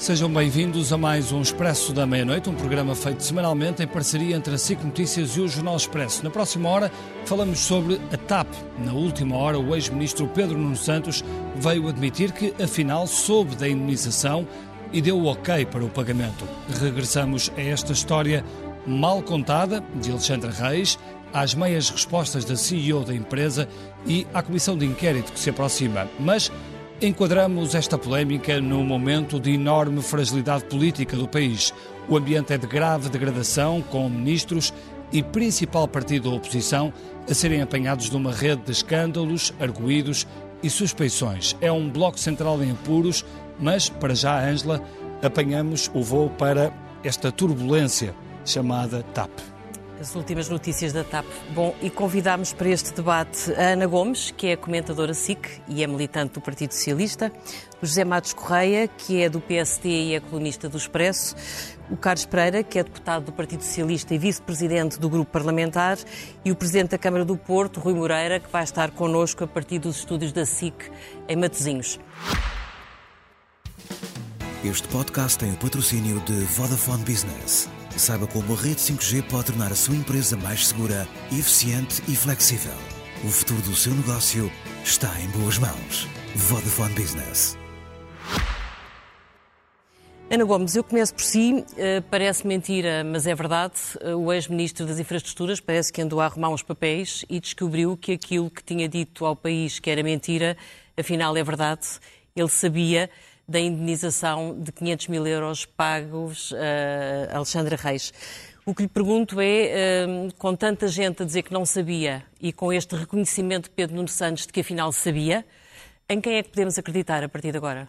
Sejam bem-vindos a mais um Expresso da Meia-Noite, um programa feito semanalmente em parceria entre a SIC Notícias e o Jornal Expresso. Na próxima hora falamos sobre a TAP. Na última hora, o ex-ministro Pedro Nuno Santos veio admitir que, afinal, soube da indemnização e deu o ok para o pagamento. Regressamos a esta história mal contada de Alexandre Reis, às meias respostas da CEO da empresa e à comissão de inquérito que se aproxima. Mas Enquadramos esta polémica num momento de enorme fragilidade política do país. O ambiente é de grave degradação, com ministros e principal partido da oposição a serem apanhados numa rede de escândalos, arguídos e suspeições. É um bloco central em apuros, mas, para já, Ângela, apanhamos o voo para esta turbulência chamada TAP. As últimas notícias da TAP. Bom, e convidámos para este debate a Ana Gomes, que é comentadora SIC e é militante do Partido Socialista, o José Matos Correia, que é do PST e é colunista do Expresso, o Carlos Pereira, que é deputado do Partido Socialista e vice-presidente do grupo parlamentar, e o presidente da Câmara do Porto, Rui Moreira, que vai estar connosco a partir dos estúdios da SIC em Matosinhos. Este podcast tem o patrocínio de Vodafone Business. Saiba como a rede 5G pode tornar a sua empresa mais segura, eficiente e flexível. O futuro do seu negócio está em boas mãos. Vodafone Business. Ana Gomes, eu começo por si. Uh, parece mentira, mas é verdade. Uh, o ex-ministro das Infraestruturas parece que andou a arrumar uns papéis e descobriu que aquilo que tinha dito ao país que era mentira, afinal é verdade. Ele sabia da indenização de 500 mil euros pagos a Alexandra Reis. O que lhe pergunto é, hum, com tanta gente a dizer que não sabia e com este reconhecimento de Pedro Nuno Santos de que afinal sabia, em quem é que podemos acreditar a partir de agora?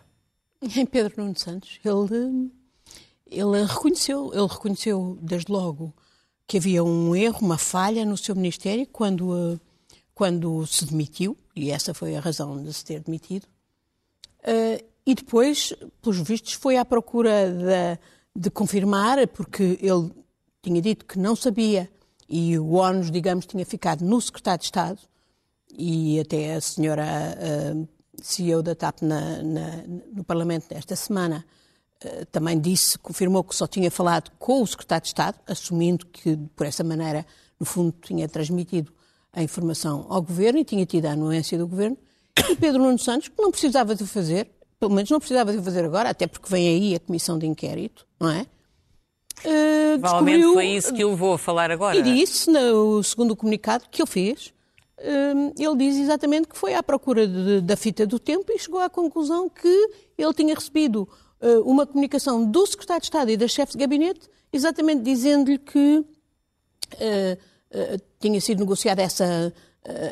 Em Pedro Nuno Santos. Ele, ele reconheceu, ele reconheceu desde logo que havia um erro, uma falha no seu ministério quando, quando se demitiu, e essa foi a razão de se ter demitido. E depois, pelos vistos, foi à procura de, de confirmar, porque ele tinha dito que não sabia e o ONU, digamos, tinha ficado no secretário de Estado e até a senhora uh, CEO da TAP na, na, no Parlamento desta semana uh, também disse, confirmou que só tinha falado com o secretário de Estado, assumindo que, por essa maneira, no fundo, tinha transmitido a informação ao Governo e tinha tido a anuência do Governo. E Pedro Nuno Santos, que não precisava de fazer, pelo menos não precisava de fazer agora, até porque vem aí a comissão de inquérito, não é? Uh, Provavelmente foi isso que eu vou falar agora. E disse, no segundo comunicado que ele fez, uh, ele diz exatamente que foi à procura de, da fita do tempo e chegou à conclusão que ele tinha recebido uh, uma comunicação do secretário de Estado e da chefe de gabinete, exatamente dizendo-lhe que tinha sido negociada essa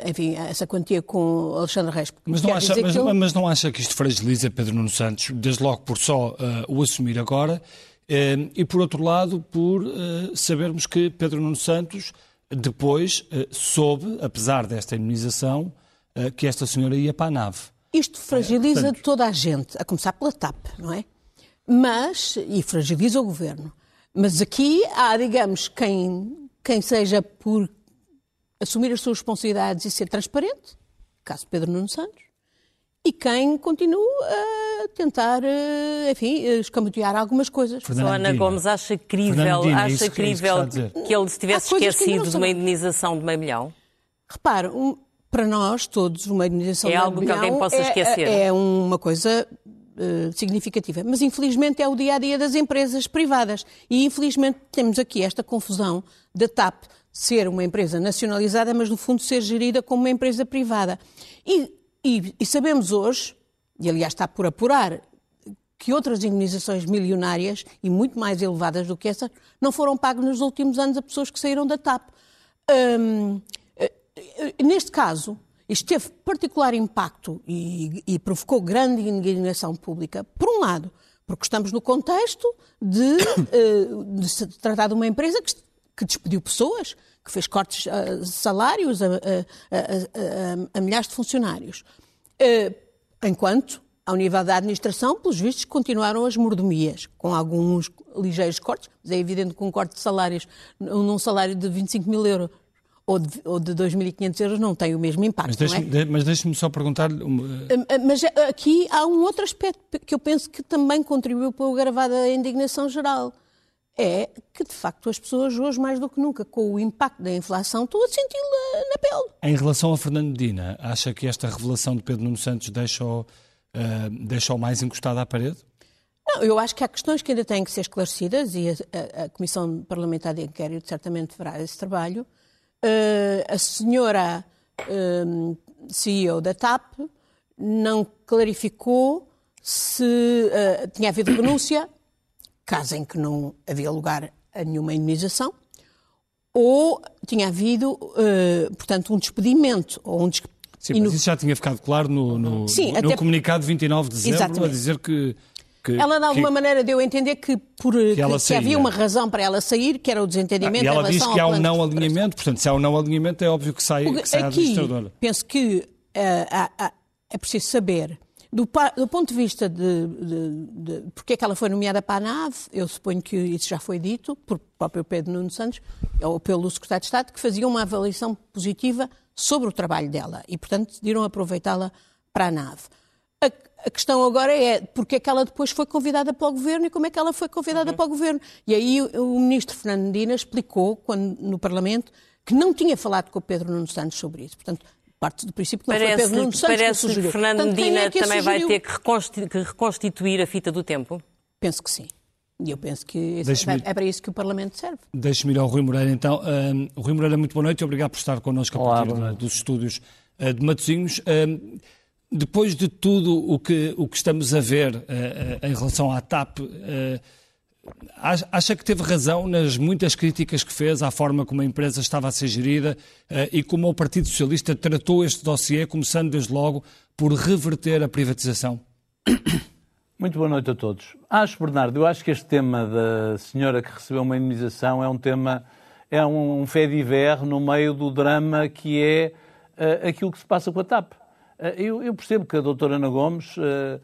enfim, essa quantia com Alexandre Reis. Mas não, acha, mas, mas não acha que isto fragiliza Pedro Nuno Santos, desde logo por só uh, o assumir agora, uh, e por outro lado, por uh, sabermos que Pedro Nuno Santos depois soube, apesar desta imunização, que esta senhora ia para a nave. Isto fragiliza Portanto... toda a gente, a começar pela TAP, não é? Mas, e fragiliza o governo. Mas aqui há, digamos, quem, quem seja por assumir as suas responsabilidades e ser transparente, caso Pedro Nuno Santos, e quem continua a tentar, eh, enfim, escamotear algumas coisas. Só Ana Gomes acha crível, é acha é crível que, que, ele se tivesse esquecido de uma indenização de meio milhão? Repare, um, para nós todos, uma indenização é de meio milhão... É algo que alguém possa é, esquecer. É, é uma coisa uh, significativa. Mas, infelizmente, é o dia-a-dia -dia das empresas privadas. E, infelizmente, temos aqui esta confusão da TAP ser uma empresa nacionalizada, mas no fundo ser gerida como uma empresa privada. E, e, e sabemos hoje, e aliás está por apurar, que outras indenizações milionárias e muito mais elevadas do que essa não foram pagas nos últimos anos a pessoas que saíram da TAP. Hum, eh, neste caso, isto teve particular impacto e, e, provocou grande indignação pública, por um lado, porque estamos no contexto de, eh, de se tratar de uma empresa que que despediu pessoas, que fez cortes uh, salários a, a, a, a, milhares de funcionários. Uh, enquanto, ao nível da administração, pelos vistos, continuaram as mordomias, com alguns ligeiros cortes, mas é evidente que um corte de salários, num salário de 25 mil euros, ou de, ou de 2.500 euros não tem o mesmo impacto. Mas deixe-me é? só perguntar-lhe. Mas aqui há um outro aspecto que eu penso que também contribuiu para o agravar da indignação geral. É que, de facto, as pessoas hoje, mais do que nunca, com o impacto da inflação, estão a senti-la na pele. Em relação a Fernando Medina, acha que esta revelação de Pedro Nuno Santos deixa-o uh, deixa mais encostado à parede? Não, eu acho que há questões que ainda têm que ser esclarecidas e a, a, a Comissão Parlamentar de Inquérito certamente fará esse trabalho. Uh, a senhora uh, CEO da TAP não clarificou se uh, tinha havido renúncia, caso em que não havia lugar a nenhuma indemnização, ou tinha havido, portanto, um despedimento ou um despedimento Sim, mas isso já tinha ficado claro no, no, Sim, no, no comunicado de 29 de dezembro, Exatamente. a dizer que que, ela, de alguma que, maneira, deu a entender que, por, que, que, havia uma razão para ela sair, que era o desentendimento. Ah, e ela diz que há um não alinhamento, portanto, se há um não alinhamento, é óbvio que sai, que sai aqui, a administradora. Penso que uh, é preciso saber. Do, do, ponto de vista de, de, de, porque é que ela foi nomeada para a nave, eu suponho que isso já foi dito por próprio Pedro Nuno Santos, ou pelo Secretário de Estado, que fazia uma avaliação positiva sobre o trabalho dela e, portanto, decidiram aproveitá-la para a nave. A, a, questão agora é porque é que ela depois foi convidada para o governo e como é que ela foi convidada uhum. para o governo. E aí o, o ministro Fernando Medina explicou quando, no Parlamento que não tinha falado com o Pedro Nuno Santos sobre isso. Portanto, parte do princípio que não parece, foi Pedro Nuno Santos parece que, que Fernando Portanto, Medina é que também vai ter que reconstituir a fita do tempo? Penso que sim. E eu penso que é para isso que o Parlamento serve. Deixe-me ir ao Rui Moreira, então. Uh, Rui Moreira, muito boa noite e obrigado por estar connosco a partir Olá, dos estúdios uh, de Matosinhos. Uh, depois de tudo o que, o que estamos a ver uh, uh, em relação à TAP, uh, acha que teve razão nas muitas críticas que fez à forma como a empresa estava a ser gerida e como o Partido Socialista tratou este dossiê, começando desde logo por reverter a privatização? Muito boa noite a todos. Acho, Bernardo, eu acho que este tema da senhora que recebeu uma indemnização é um tema, é um, um fé diver no meio do drama que é aquilo que se passa com a TAP. Eh, eu, eu, percebo que a doutora Ana Gomes, eh, eh,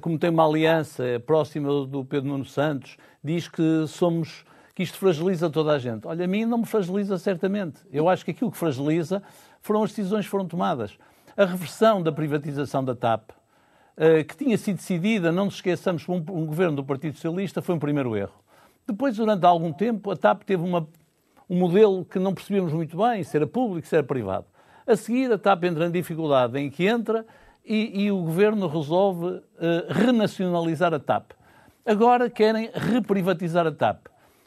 como tem uma aliança próxima do Pedro Nuno Santos, diz que somos que isto fragiliza toda a gente. Olha, a mim não me fragiliza certamente. Eu acho que aquilo que fragiliza foram as decisões que foram tomadas. A reversão da privatização da TAP, que tinha sido decidida, não nos esqueçamos, por um, governo do Partido Socialista, foi um primeiro erro. Depois, durante algum tempo, a TAP teve uma, um modelo que não percebíamos muito bem, se era público, se era privado. A seguir, a TAP entra em dificuldade em que entra e, e o governo resolve uh, renacionalizar a TAP. Agora querem reprivatizar a TAP.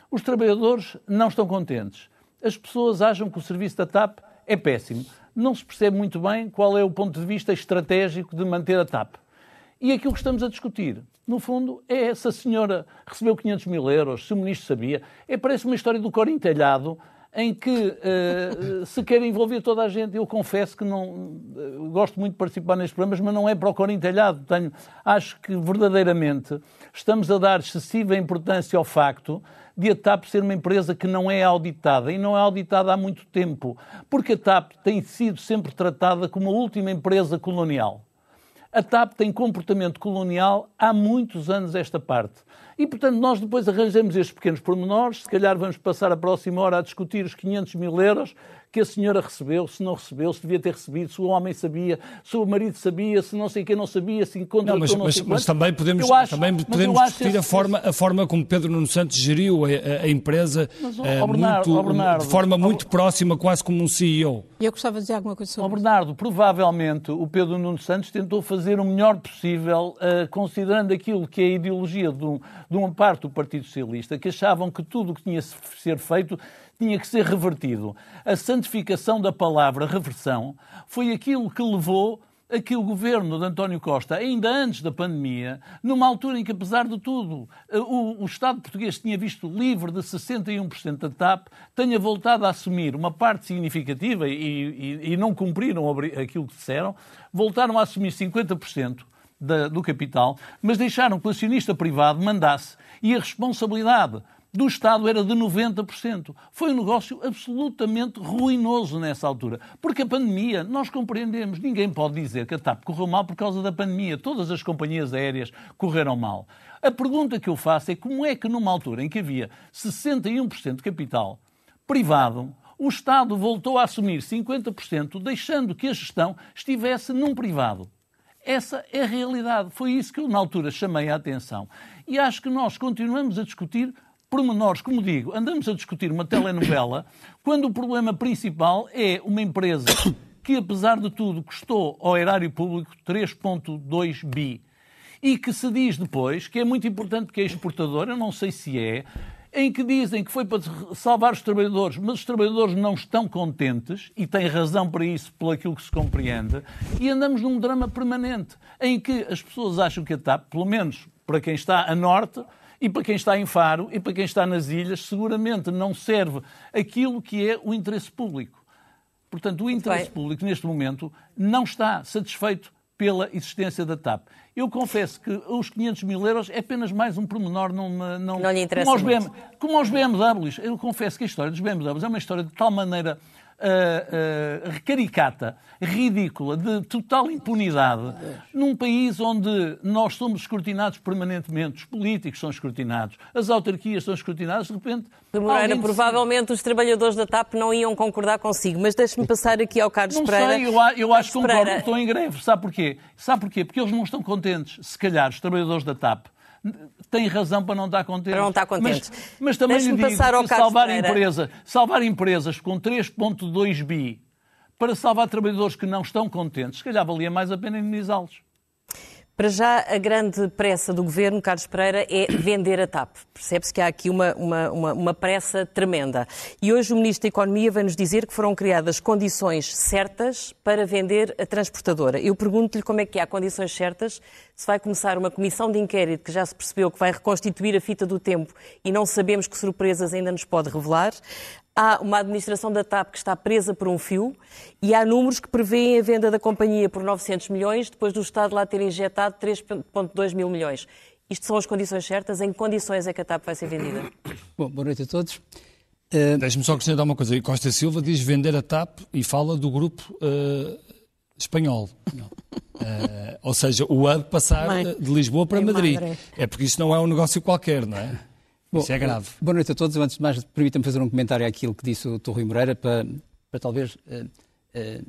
Os trabalhadores não estão contentes. As pessoas acham que o serviço da TAP é péssimo. Não se percebe muito bem qual é o ponto de vista estratégico de manter a TAP. E aquilo que estamos a discutir, no fundo, é se a senhora recebeu 500 mil euros, se o ministro sabia. É, parece uma história do coro entelhado em que uh, se quer envolver toda a gente. Eu confesso que não uh, gosto muito de participar nestes programas, mas não é para o cor entelhado. Tenho, acho que verdadeiramente estamos a dar excessiva importância ao facto de a TAP ser uma empresa que não é auditada e não é auditada há muito tempo, porque a TAP tem sido sempre tratada como a última empresa colonial. A TAP tem comportamento colonial há muitos anos esta parte. E, portanto, nós depois arranjamos estes pequenos pormenores, se calhar vamos passar a próxima hora a discutir os 500 mil euros que a senhora recebeu, se não recebeu, se devia ter recebido, se o homem sabia, se o marido sabia, se não sei quem não sabia, se encontra não, mas, não mas, sei mas também podemos, acho, também podemos discutir a, forma, a forma como Pedro Nuno Santos geriu a, a, a empresa mas, oh, uh, Bernardo, muito, oh, Bernardo, de forma muito oh, próxima, quase como um CEO. Eu gostava de dizer alguma coisa sobre oh, Bernardo, provavelmente o Pedro Nuno Santos tentou fazer o melhor possível, uh, considerando aquilo que é a ideologia de, um, de uma parte do Partido Socialista, que achavam que tudo o que tinha de ser feito tinha que ser revertido. A santificação da palavra reversão foi aquilo que levou a que o governo de António Costa, ainda antes da pandemia, numa altura em que, apesar de tudo, o, o Estado português tinha visto livre de 61% da TAP, tenha voltado a assumir uma parte significativa e, e, e não cumpriram aquilo que disseram, voltaram a assumir 50% da, do capital, mas deixaram que o acionista privado mandasse e a responsabilidade do Estado era de 90%. Foi um negócio absolutamente ruinoso nessa altura. Porque a pandemia, nós compreendemos, ninguém pode dizer que a TAP correu mal por causa da pandemia. Todas as companhias aéreas correram mal. A pergunta que eu faço é como é que numa altura em que havia 61% de capital privado, o Estado voltou a assumir 50%, deixando que a gestão estivesse num privado. Essa é a realidade. Foi isso que eu, na altura, chamei a atenção. E acho que nós continuamos a discutir pormenores, como digo, andamos a discutir uma telenovela, quando o problema principal é uma empresa que, apesar de tudo, custou ao erário público 3,2 bi. E que se diz depois que é muito importante que é exportadora, eu não sei se é, em que dizem que foi para salvar os trabalhadores, mas os trabalhadores não estão contentes, e têm razão para isso, pelo aquilo que se compreende, e andamos num drama permanente, em que as pessoas acham que a TAP, pelo menos para quem está a norte, e para quem está em Faro, e para quem está nas ilhas, seguramente não serve aquilo que é o interesse público. Portanto, o interesse público, neste momento, não está satisfeito pela existência da TAP. Eu confesso que os 500 mil euros é apenas mais um pormenor. Não, não, não lhe interessa como aos, BM, como aos BMWs. Eu confesso que a história dos BMWs é uma história de tal maneira uh, uh, caricata, ridícula, de total impunidade, num país onde nós somos escrutinados permanentemente, os políticos são escrutinados, as autarquias são escrutinadas, de repente. Moreira, provavelmente os trabalhadores da TAP não iam concordar consigo, mas deixe-me passar aqui ao Carlos não Pereira. Sei, eu, eu acho que concordo, Pereira... estão em greve. Sabe porquê? Sabe porquê? Porque eles não estão contentes, se calhar, os trabalhadores da TAP tem razão para não estar contente. Para não estar contente. Mas, mas também lhe digo que salvar, empresa, salvar empresas com 3.2 bi para salvar trabalhadores que não estão contentes, se calhar valia mais a pena indemnizá-los. Para já, a grande pressa do governo, Carlos Pereira, é vender a TAP. Percebe-se que há aqui uma, uma, uma, uma, pressa tremenda. E hoje o Ministro da Economia vai nos dizer que foram criadas condições certas para vender a transportadora. Eu pergunto-lhe como é que há condições certas, se vai começar uma comissão de inquérito que já se percebeu que vai reconstituir a fita do tempo e não sabemos que surpresas ainda nos pode revelar há uma administração da TAP que está presa por um fio e há números que prevêem a venda da companhia por 900 milhões, depois do Estado lá ter injetado 3,2 mil milhões. Isto são as condições certas? Em que condições é que a TAP vai ser vendida? Bom, boa noite a todos. Uh... Deixe-me só acrescentar uma coisa. Costa Silva diz vender a TAP e fala do grupo uh, espanhol. Uh, ou seja, o hub passar Mãe. de Lisboa para Madrid. Madre. É porque isso não é um negócio qualquer, não é? Bom, Isso é grave. Boa noite a todos. Antes de mais, permitam-me fazer um comentário àquilo que disse o Torre Moreira para, para talvez uh, uh,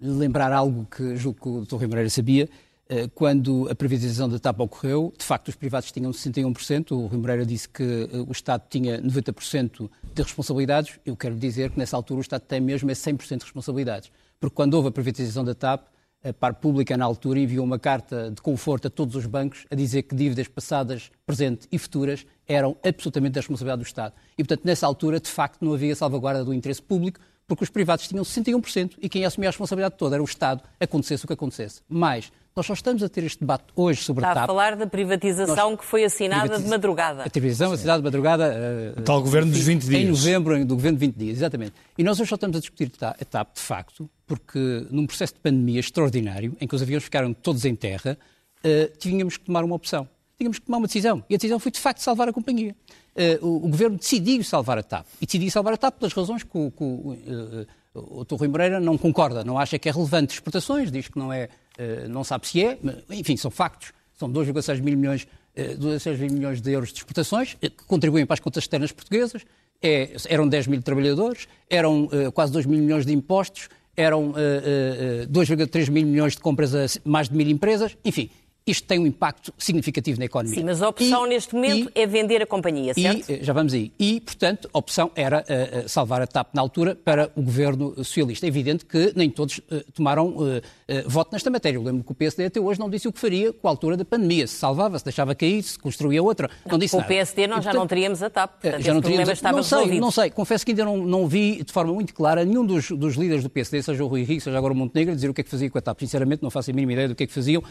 lembrar algo que julgo que o Torre Moreira sabia. Uh, quando a privatização da TAP ocorreu, de facto os privados tinham 61%, o Rui Moreira disse que o Estado tinha 90% de responsabilidades. Eu quero dizer que nessa altura o Estado tem mesmo é 100% de responsabilidades. Porque quando houve a privatização da TAP, a par pública, na altura, enviou uma carta de conforto a todos os bancos a dizer que dívidas passadas, presentes e futuras eram absolutamente da responsabilidade do Estado. E, portanto, nessa altura, de facto, não havia salvaguarda do interesse público, porque os privados tinham 61% e quem assumia a responsabilidade toda era o Estado, acontecesse o que acontecesse. Mas nós só estamos a ter este debate hoje sobre Está a TAP. Está a falar da privatização nós... que foi assinada Privatiz... de madrugada. A privatização assinada de madrugada. Uh, Tal governo dos 20 dias. Em novembro, do governo de 20 dias, exatamente. E nós hoje só estamos a discutir a TAP, de facto, porque num processo de pandemia extraordinário, em que os aviões ficaram todos em terra, uh, tínhamos que tomar uma opção. Tínhamos que tomar uma decisão. E a decisão foi, de facto, salvar a companhia. Uh, o, o, governo decidiu salvar a TAP. E decidiu salvar a TAP pelas razões que o, que o, o Dr. Rui Moreira não concorda, não acha que é relevante exportações, diz que não é eh, não sabe se é, mas, enfim, são factos. São 2,6 mil milhões, 2,6 mil milhões de euros de exportações que contribuem para as contas externas portuguesas. É, eram 10 mil trabalhadores, eram uh, quase 2 mil milhões de impostos, eram uh, uh, 2,3 mil milhões de compras a mais de mil empresas. Enfim, isto tem um impacto significativo na economia. Sim, mas a opção e, neste momento e, é vender a companhia, certo? E, já vamos aí. E, portanto, a opção era uh, salvar a TAP na altura para o governo socialista. É evidente que nem todos uh, tomaram uh, voto nesta matéria. Eu lembro que o PSD até hoje não disse o que faria com a altura da pandemia. Se salvava, se deixava cair, se construía outra. Não disse com nada. o PSD nós e, portanto, já não teríamos a TAP. Portanto, já não teríamos a... não sei, resolvido. não sei. Confesso que ainda não, não vi de forma muito clara nenhum dos, dos líderes do PSD, seja o Rui Henrique, seja agora o Montenegro, dizer o que é que fazia com a TAP. Sinceramente, não faço a mínima ideia do que é que faziam.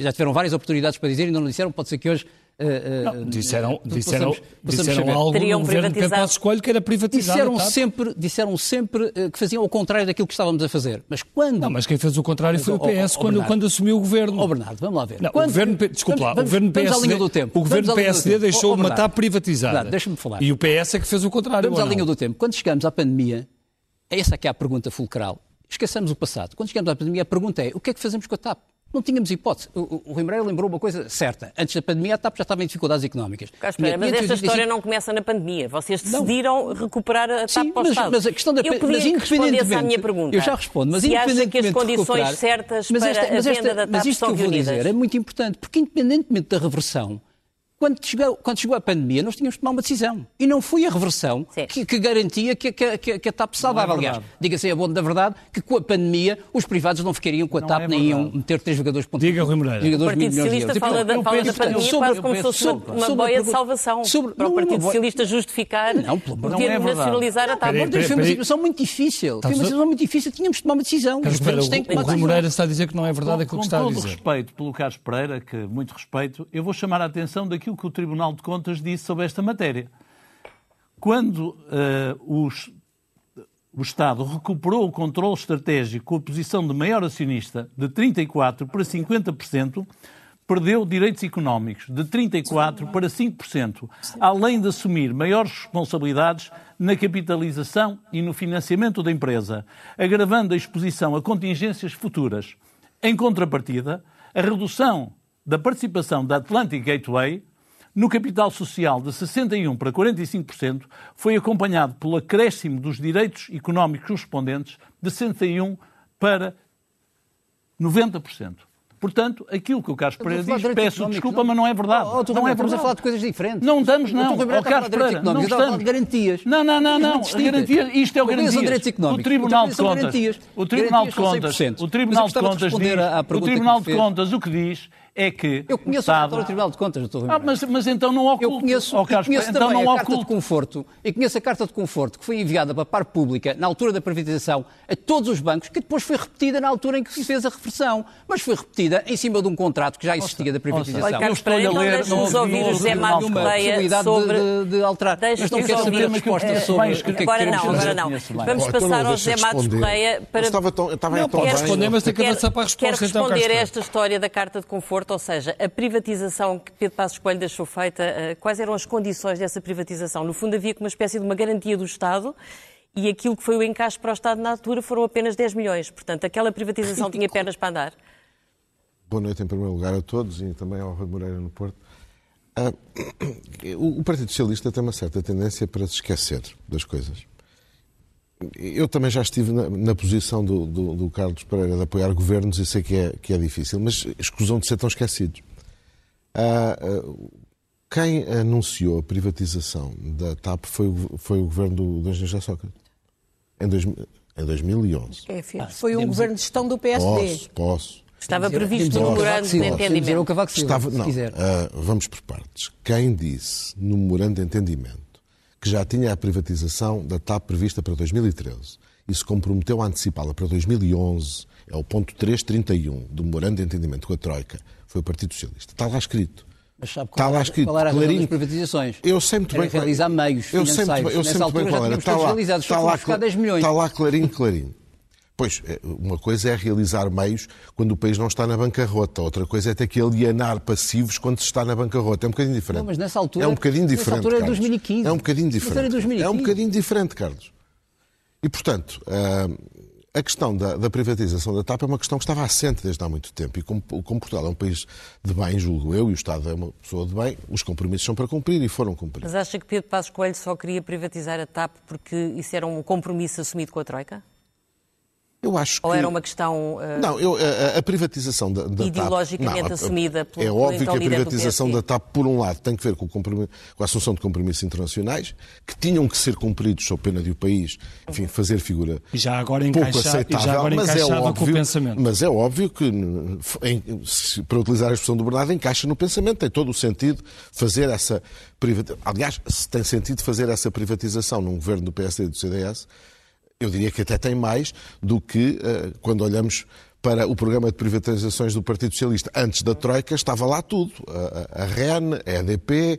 já tiveram várias oportunidades para dizer, ainda não disseram, pode ser que hoje Uh, não, disseram, disseram, possamos, disseram algo Teriam no governo de Campas Escolho que era privatizado. Disseram sempre, disseram sempre que faziam ao contrário daquilo que estávamos a fazer. Mas quando... Não, mas quem fez o contrário foi o PS oh, oh, quando, quando assumiu o governo. Oh, Bernardo, vamos lá ver. Não, quando... o governo, desculpa lá, o governo PSD, do tempo. O governo PSD deixou oh, uma TAP privatizada. Deixa-me falar. E o PS é que fez o contrário. Vamos à linha do tempo. Quando chegamos à pandemia, essa aqui é a pergunta fulcral. Esqueçamos o passado. Quando chegamos à pandemia, a pergunta é o que é que fazemos com a TAP? Não tínhamos hipótese. O, o Rui Moreira lembrou uma coisa certa. Antes da pandemia, a TAP já estava em dificuldades económicas. Mas esta história não começa na pandemia. Vocês decidiram não. recuperar a TAP Sim, para o mas. Mas a questão da eu mas respondesse à minha pergunta. Eu já respondo, mas se independentemente acha que as condições certas mas esta, para mas a venda da TAP mas isto que eu vou dizer é muito importante, porque independentemente da reversão, quando chegou, quando chegou a pandemia, nós tínhamos de tomar uma decisão. E não foi a reversão que, que, garantia que, que, que, que a TAP salvava. É Aliás, diga-se a bom da verdade que com a pandemia os privados não ficariam com a TAP, é nem iam meter três jogadores pontos. Diga, Rui Moreira. O Partido Socialista fala, da, fala da pandemia sobre, quase como se fosse sobre, uma boia de salvação sobre, para o Partido Socialista justificar não, por ter de nacionalizar a TAP. Peraí, foi uma situação muito difícil. Foi uma situação muito difícil. Tínhamos de tomar uma decisão. O Rui Moreira está a dizer que não é verdade aquilo que está a dizer. Com todo respeito pelo Carlos Pereira, que muito respeito, eu vou chamar a atenção daquilo que o Tribunal de Contas disse sobre esta matéria. Quando uh, os, o Estado recuperou o controle estratégico com a posição de maior acionista de 34% para 50%, perdeu direitos económicos de 34% para 5%, além de assumir maiores responsabilidades na capitalização e no financiamento da empresa, agravando a exposição a contingências futuras. Em contrapartida, a redução da participação da Atlantic Gateway no capital social de 61% para 45%, foi acompanhado pelo acréscimo dos direitos económicos correspondentes de 61% para 90%. Portanto, aquilo que o Carlos Pereira diz, peço desculpa, não. mas não é verdade. Oh, não é. Estamos a falar de coisas diferentes. Não estamos, não. O oh, Carlos Pereira, não estamos. de garantias. Não, não, não, não. Garantia, isto é o garantias. São direitos económicos. O Tribunal de Contas, o Tribunal de Contas, o Tribunal de Contas diz, o Tribunal de Contas o que diz é que eu conheço o, Estado... o Tribunal de Contas, doutor ah, mas, mas então não oculto. Eu conheço, oh, Carlos, conheço então também não a Carta de Conforto, e conheço a Carta de Conforto que foi enviada para a par pública na altura da privatização a todos os bancos, que depois foi repetida na altura em que se fez a reversão, mas foi repetida em cima de um contrato que já existia da privatização. Olha, Carlos Pereira, então deixe-nos ouvir o José Matos Correia sobre... De, de, de alterar. Mas não quero saber a resposta sobre o que é que Agora não, agora não. Vamos passar ao José Matos Correia para... Estava tão, estava tão bem. responder, mas tem que avançar para a resposta. Quero então, responder a esta história da Carta de Conforto, ou seja, a privatização que Pedro Passos Coelho deixou feita, eh, quais eram as condições dessa privatização? No fundo, havia uma espécie de uma garantia do Estado e aquilo que foi o encaixe para o Estado na altura foram apenas 10 milhões. Portanto, aquela privatização tinha pernas para andar. Boa noite, em primeiro lugar, a todos e também ao Rui Moreira no Porto. Ah, o Partido Socialista tem uma certa tendência para se esquecer das coisas. Eu também já estive na, na posição do, do, do, Carlos Pereira de apoiar governos e sei que é, que é difícil, mas escusam de ser tão esquecidos. Ah, ah, quem anunciou a privatização da TAP foi, o, foi o governo do, do engenheiro Sócrates, em, dois, em 2011. É, foi um governo de gestão do PSD. Posso, posso. Estava previsto no memorando de entendimento. Estava, não, uh, vamos por partes. Quem disse no memorando de entendimento que já tinha a privatização da TAP prevista para 2013 e se comprometeu a antecipá-la para 2011, é o ponto 331 do memorando de entendimento com a Troika, foi o Partido Socialista. Está lá escrito. Mas sabe qual, Está lá escrito, qual era a clarinho. das privatizações? Eu sei muito era bem. realizar meios eu sei muito, eu sei muito bem qual era. Está lá, está, lá, está lá clarinho, clarinho. Pois, é, uma coisa é realizar meios quando o país não está na bancarrota, outra coisa é ter que alienar passivos quando se está na bancarrota. É um bocadinho diferente. Não, mas nessa altura, é um bocadinho diferente. Nessa altura é 2015. É um bocadinho diferente. 2015. É um bocadinho diferente, Carlos. E, portanto, uh, a questão da, da, privatização da TAP é uma questão que estava assente desde há muito tempo. E como, como, Portugal é um país de bem, julgo eu, e o Estado é uma pessoa de bem, os compromissos são para cumprir e foram cumpridos. Mas acha que Pedro Passos Coelho só queria privatizar a TAP porque isso era um compromisso assumido com a Troika? Eu acho que... Ou era uma questão uh... não, eu, a, a, privatização da, da ideologicamente TAP, não, assumida pelo É óbvio então que a privatização da TAP, por um lado, tem que ver com, com, a assunção de compromissos internacionais que tinham que ser cumpridos sob pena de o país, enfim, fazer figura já agora pouco aceitável, já agora mas é óbvio, com o pensamento. Mas é óbvio que, em, se, para utilizar a expressão do Bernardo, encaixa no pensamento, tem todo o sentido fazer essa privatização. Aliás, se tem sentido fazer essa privatização num governo do PSD e do CDS, eu diria que até tem mais do que uh, quando olhamos para o programa de privatizações do Partido Socialista. Antes da Troika estava lá tudo. A, a REN, a EDP,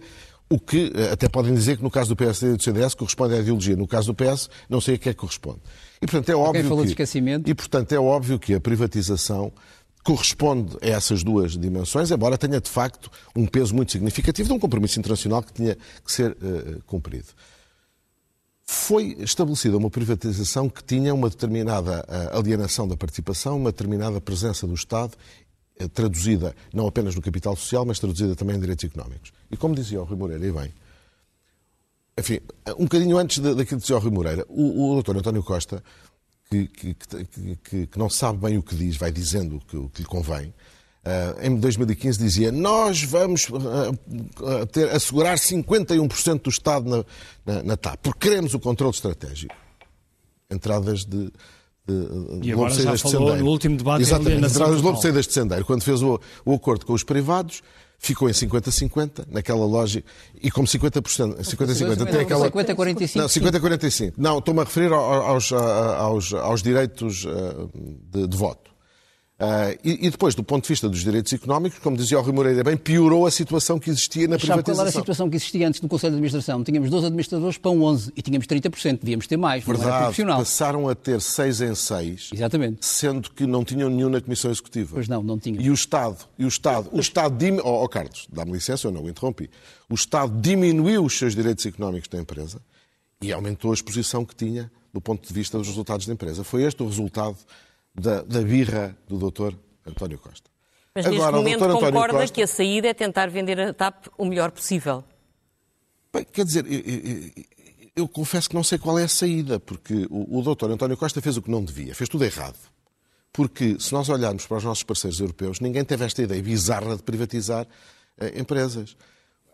o que eh, até podem dizer que no caso do PSD e do CDS corresponde à ideologia. No caso do PS, não sei a que é que corresponde. E portanto é óbvio falou que, de esquecimento. E portanto é óbvio que a privatização corresponde a essas duas dimensões, embora tenha de facto um peso muito significativo de um compromisso internacional que tinha que ser uh, cumprido foi estabelecida uma privatização que tinha uma determinada eh, alienação da participação, uma determinada presença do Estado eh, traduzida não apenas no capital social, mas traduzida também em direitos económicos. E como dizia o Rui Moreira, e bem, enfim, um bocadinho antes daquilo que dizia o Rui Moreira, o, o doutor António Costa, que, que, que, que, não sabe bem o que diz, vai dizendo o que, o lhe convém, em 2015 dizia nós vamos uh, ter, assegurar 51% do Estado na, na, na, TAP, porque queremos o controle estratégico. Entradas de, de, e agora já falou no último debate Exatamente, entradas de lobo saídas de Sendeiro, quando fez o, o acordo com os privados, ficou em 50-50, naquela lógica, e como 50%, 50-50, tem aquela... 50-45. Não, 50-45. Não, estou-me a referir aos, aos, aos direitos ah, de, de voto. Uh, e, e, depois, do ponto de vista dos direitos económicos, como dizia o Rui Moreira bem, piorou a situação que existia na Mas privatização. Sabe qual era a situação que existia antes do Conselho de Administração? Tínhamos 12 administradores para um 11 e tínhamos 30%, devíamos ter mais, Verdade, não era profissional. passaram a ter 6 em 6, Exatamente. sendo que não tinham nenhum na Comissão Executiva. Pois não, não tinham. E o Estado, e o Estado, o Estado diminuiu, oh, oh, Carlos, dá-me licença, eu não o interrompi, o Estado diminuiu os seus direitos económicos da empresa e aumentou a exposição que tinha do ponto de vista dos resultados da empresa. Foi este o resultado da, da birra do doutor António Costa. Mas neste Agora, momento concorda Costa... que a saída é tentar vender a TAP o melhor possível? Bem, quer dizer, eu, eu, eu, confesso que não sei qual é a saída, porque o, o doutor António Costa fez o que não devia, fez tudo errado. Porque se nós olharmos para os nossos parceiros europeus, ninguém teve esta ideia bizarra de privatizar uh, empresas.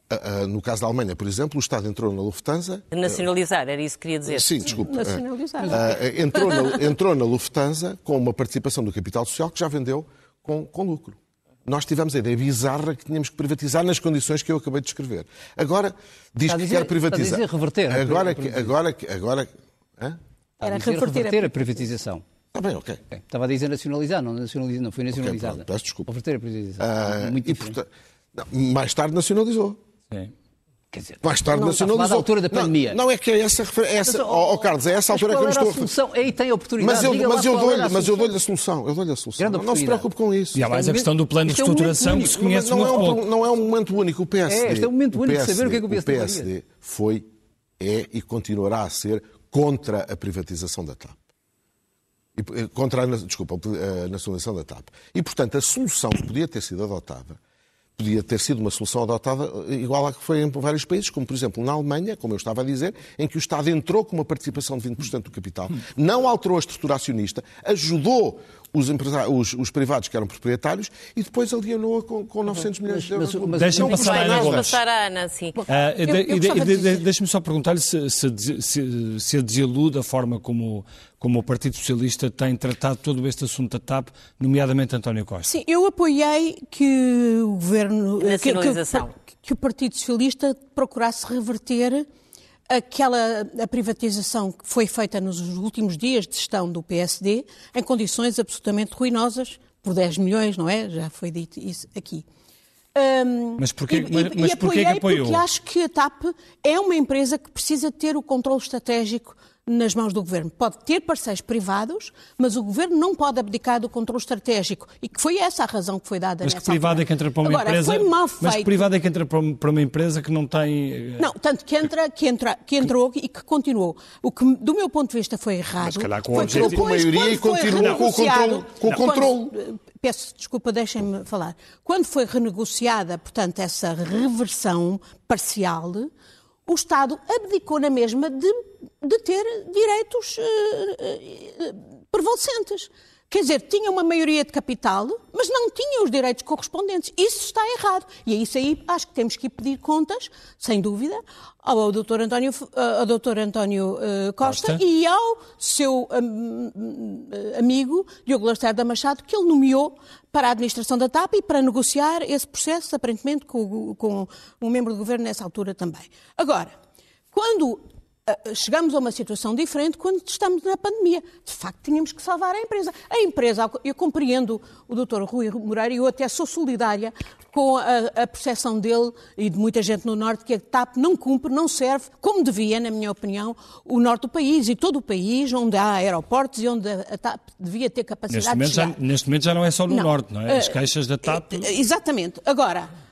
Uh, uh, no caso da Alemanha, por exemplo, o Estado entrou na Lufthansa. Nacionalizar, era isso que queria dizer. Sim, desculpe. Nacionalizar. entrou, na, entrou na Lufthansa com uma participação do capital social que já vendeu com, com lucro. Nós tivemos a ideia bizarra que tínhamos que privatizar nas condições que eu acabei de descrever. Agora diz dizer, que quer privatizar. Está a dizer reverter. Agora que. Agora, agora, hã? Era reverter, reverter a privatização. Está bem, ok. okay. Estava a dizer nacionalizar, não, nacionalizar, não foi nacionalizada. Okay, peço desculpa. Reverter a privatização. Uh, Muito e, portanto, não, mais tarde nacionalizou. Sim. Quer dizer, mais tarde não, nacionalizou. da altura da pandemia. Não, não é que é essa referência. Oh, oh, Carlos, é essa altura que eu estou a solução? Aí tem oportunidade. Mas eu, mas eu dou-lhe mas eu dou a solução. Eu dou-lhe a solução. Não, não se preocupe com isso. E há mais a questão do plano de estruturação que se conhece não, muito é um, pouco. Não é um momento único. O PSD. É, este é um momento único de saber o que é que o PSD, o PSD foi, é e continuará a ser contra a privatização da TAP. E, contra a, desculpa, a nacionalização da TAP. E, portanto, a solução que podia ter sido adotada podia ter sido uma solução adotada eh, igual à que foi em vários países, como por exemplo na Alemanha, como eu estava a dizer, em que o Estado entrou com uma participação de 20% do capital, não alterou a estrutura acionista, ajudou os, os, os, privados que eram proprietários e depois alienou-a com, com 900 milhões de euros. Deixa-me passar, a Ana passar a Ana, sim. Uh, Deixa-me só perguntar-lhe se, se, se, se a desilude a forma como, como o Partido Socialista tem tratado todo este assunto da TAP, nomeadamente António Costa. Sim, eu apoiei que o governo... Que, que, que o Partido Socialista procurasse reverter aquela a privatização que foi feita nos últimos dias de gestão do PSD em condições absolutamente ruinosas, por 10 milhões, não é? Já foi dito isso aqui. Um, mas porquê, e, mas, mas porquê que apoiou? Porque acho que a TAP é uma empresa que precisa ter o controle estratégico nas mãos do governo. Pode ter parceiros privados, mas o governo não pode abdicar do controle estratégico. E que foi essa a razão que foi dada mas nessa que privado altura. é que entra para uma Agora, empresa. Foi mal feito. Mas que privado é que entra para uma empresa que não tem. Eh, não, tanto que entra, que entra, que entrou e que continuou. O que, do meu ponto de vista, foi errado. Mas calhar com o objetivo com a maioria e continuou com o controle. Com o controle. Quando, peço desculpa, deixem-me falar. Quando foi renegociada, portanto, essa reversão parcial, o Estado abdicou na mesma de, de ter direitos uh, uh, prevalecentes. Quer dizer, tinha uma maioria de capital, mas não tinha os direitos correspondentes. Isso está errado. E é isso aí acho que temos que pedir contas, sem dúvida, ao Dr. António, ao Dr. António uh, Costa, Costa, e ao seu um, amigo Diogo Lacerda Machado, que ele nomeou para a administração da TAP e para negociar esse processo, aparentemente, com, com um membro do governo nessa altura também. Agora, quando chegamos a uma situação diferente quando estamos na pandemia. De facto, tínhamos que salvar a empresa. A empresa, eu compreendo o Dr. Rui Moreira e eu até sou solidária com a, a percepção dele e de muita gente no Norte que a TAP não cumpre, não serve, como devia, na minha opinião, o Norte do país e todo o país onde há aeroportos e onde a TAP devia ter capacidade neste de chegar. Já, neste momento já não é só no não. Norte, não é? As queixas da TAP... Exatamente. Agora, eh,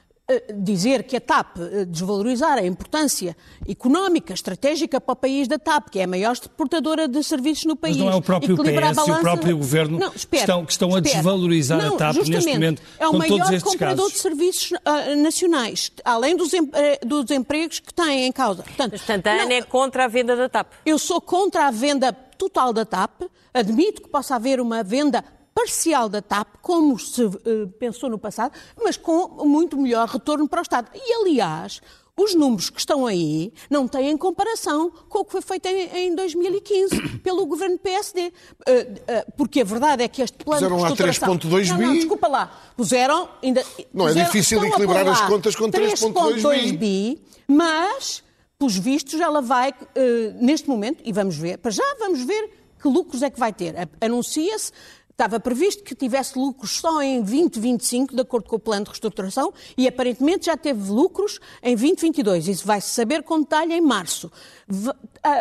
dizer que a TAP eh, desvalorizar a importância económica, estratégica para o país da TAP, que é a maior exportadora de serviços no país. Mas não é o próprio PS balança... e o próprio Governo não, espera, que estão, que estão a desvalorizar não, a TAP neste momento é o com maior todos estes comprador casos. de serviços uh, nacionais, além dos, em, uh, dos empregos que têm em causa. Portanto, Portanto a Ana é contra a venda da TAP. Eu sou contra a venda total da TAP, admito que possa haver uma venda parcial da TAP, como se uh, pensou no passado, mas com muito melhor retorno para o Estado. E, aliás, os números que estão aí não têm comparação com o que foi feito em, em 2015 pelo governo PSD. Uh, uh, porque a verdade é que este plano Puseram de lá 3,2 não, bi. Não, desculpa lá. Puseram... Ainda, não puseram, é difícil equilibrar as contas com 3,2 bi. Mas, pelos vistos, ela vai, neste momento, e vamos ver, para já vamos ver que lucros é que vai ter. Anuncia-se Estava previsto que tivesse lucros só em 2025, de acordo com o plano de reestruturação, e aparentemente já teve lucros em 2022. Isso vai-se saber com detalhe em março.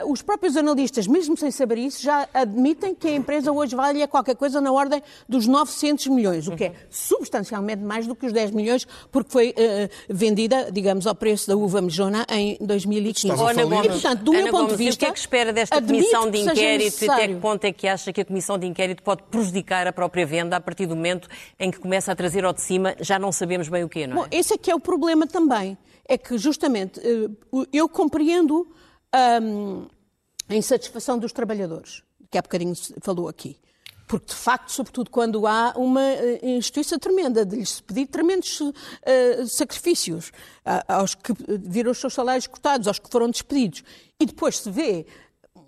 Os próprios analistas, mesmo sem saber isso, já admitem que a empresa hoje vale qualquer coisa na ordem dos 900 milhões, o que é substancialmente mais do que os 10 milhões, porque foi uh, vendida, digamos, ao preço da uva mejona em 2015. Ana Gomes, e, portanto, do Ana meu ponto Gomes, de vista, o que é que espera desta comissão de inquérito e até que ponto é que acha que a comissão de inquérito pode prejudicar a própria venda a partir do momento em que começa a trazer ao de cima, já não sabemos bem o que, não é? Bom, esse é que é o problema também. É que, justamente, eu compreendo um, a insatisfação dos trabalhadores, que há bocadinho falou aqui. Porque, de facto, sobretudo quando há uma injustiça tremenda, de lhes pedir tremendos uh, sacrifícios aos que viram os seus salários cortados, aos que foram despedidos, e depois se vê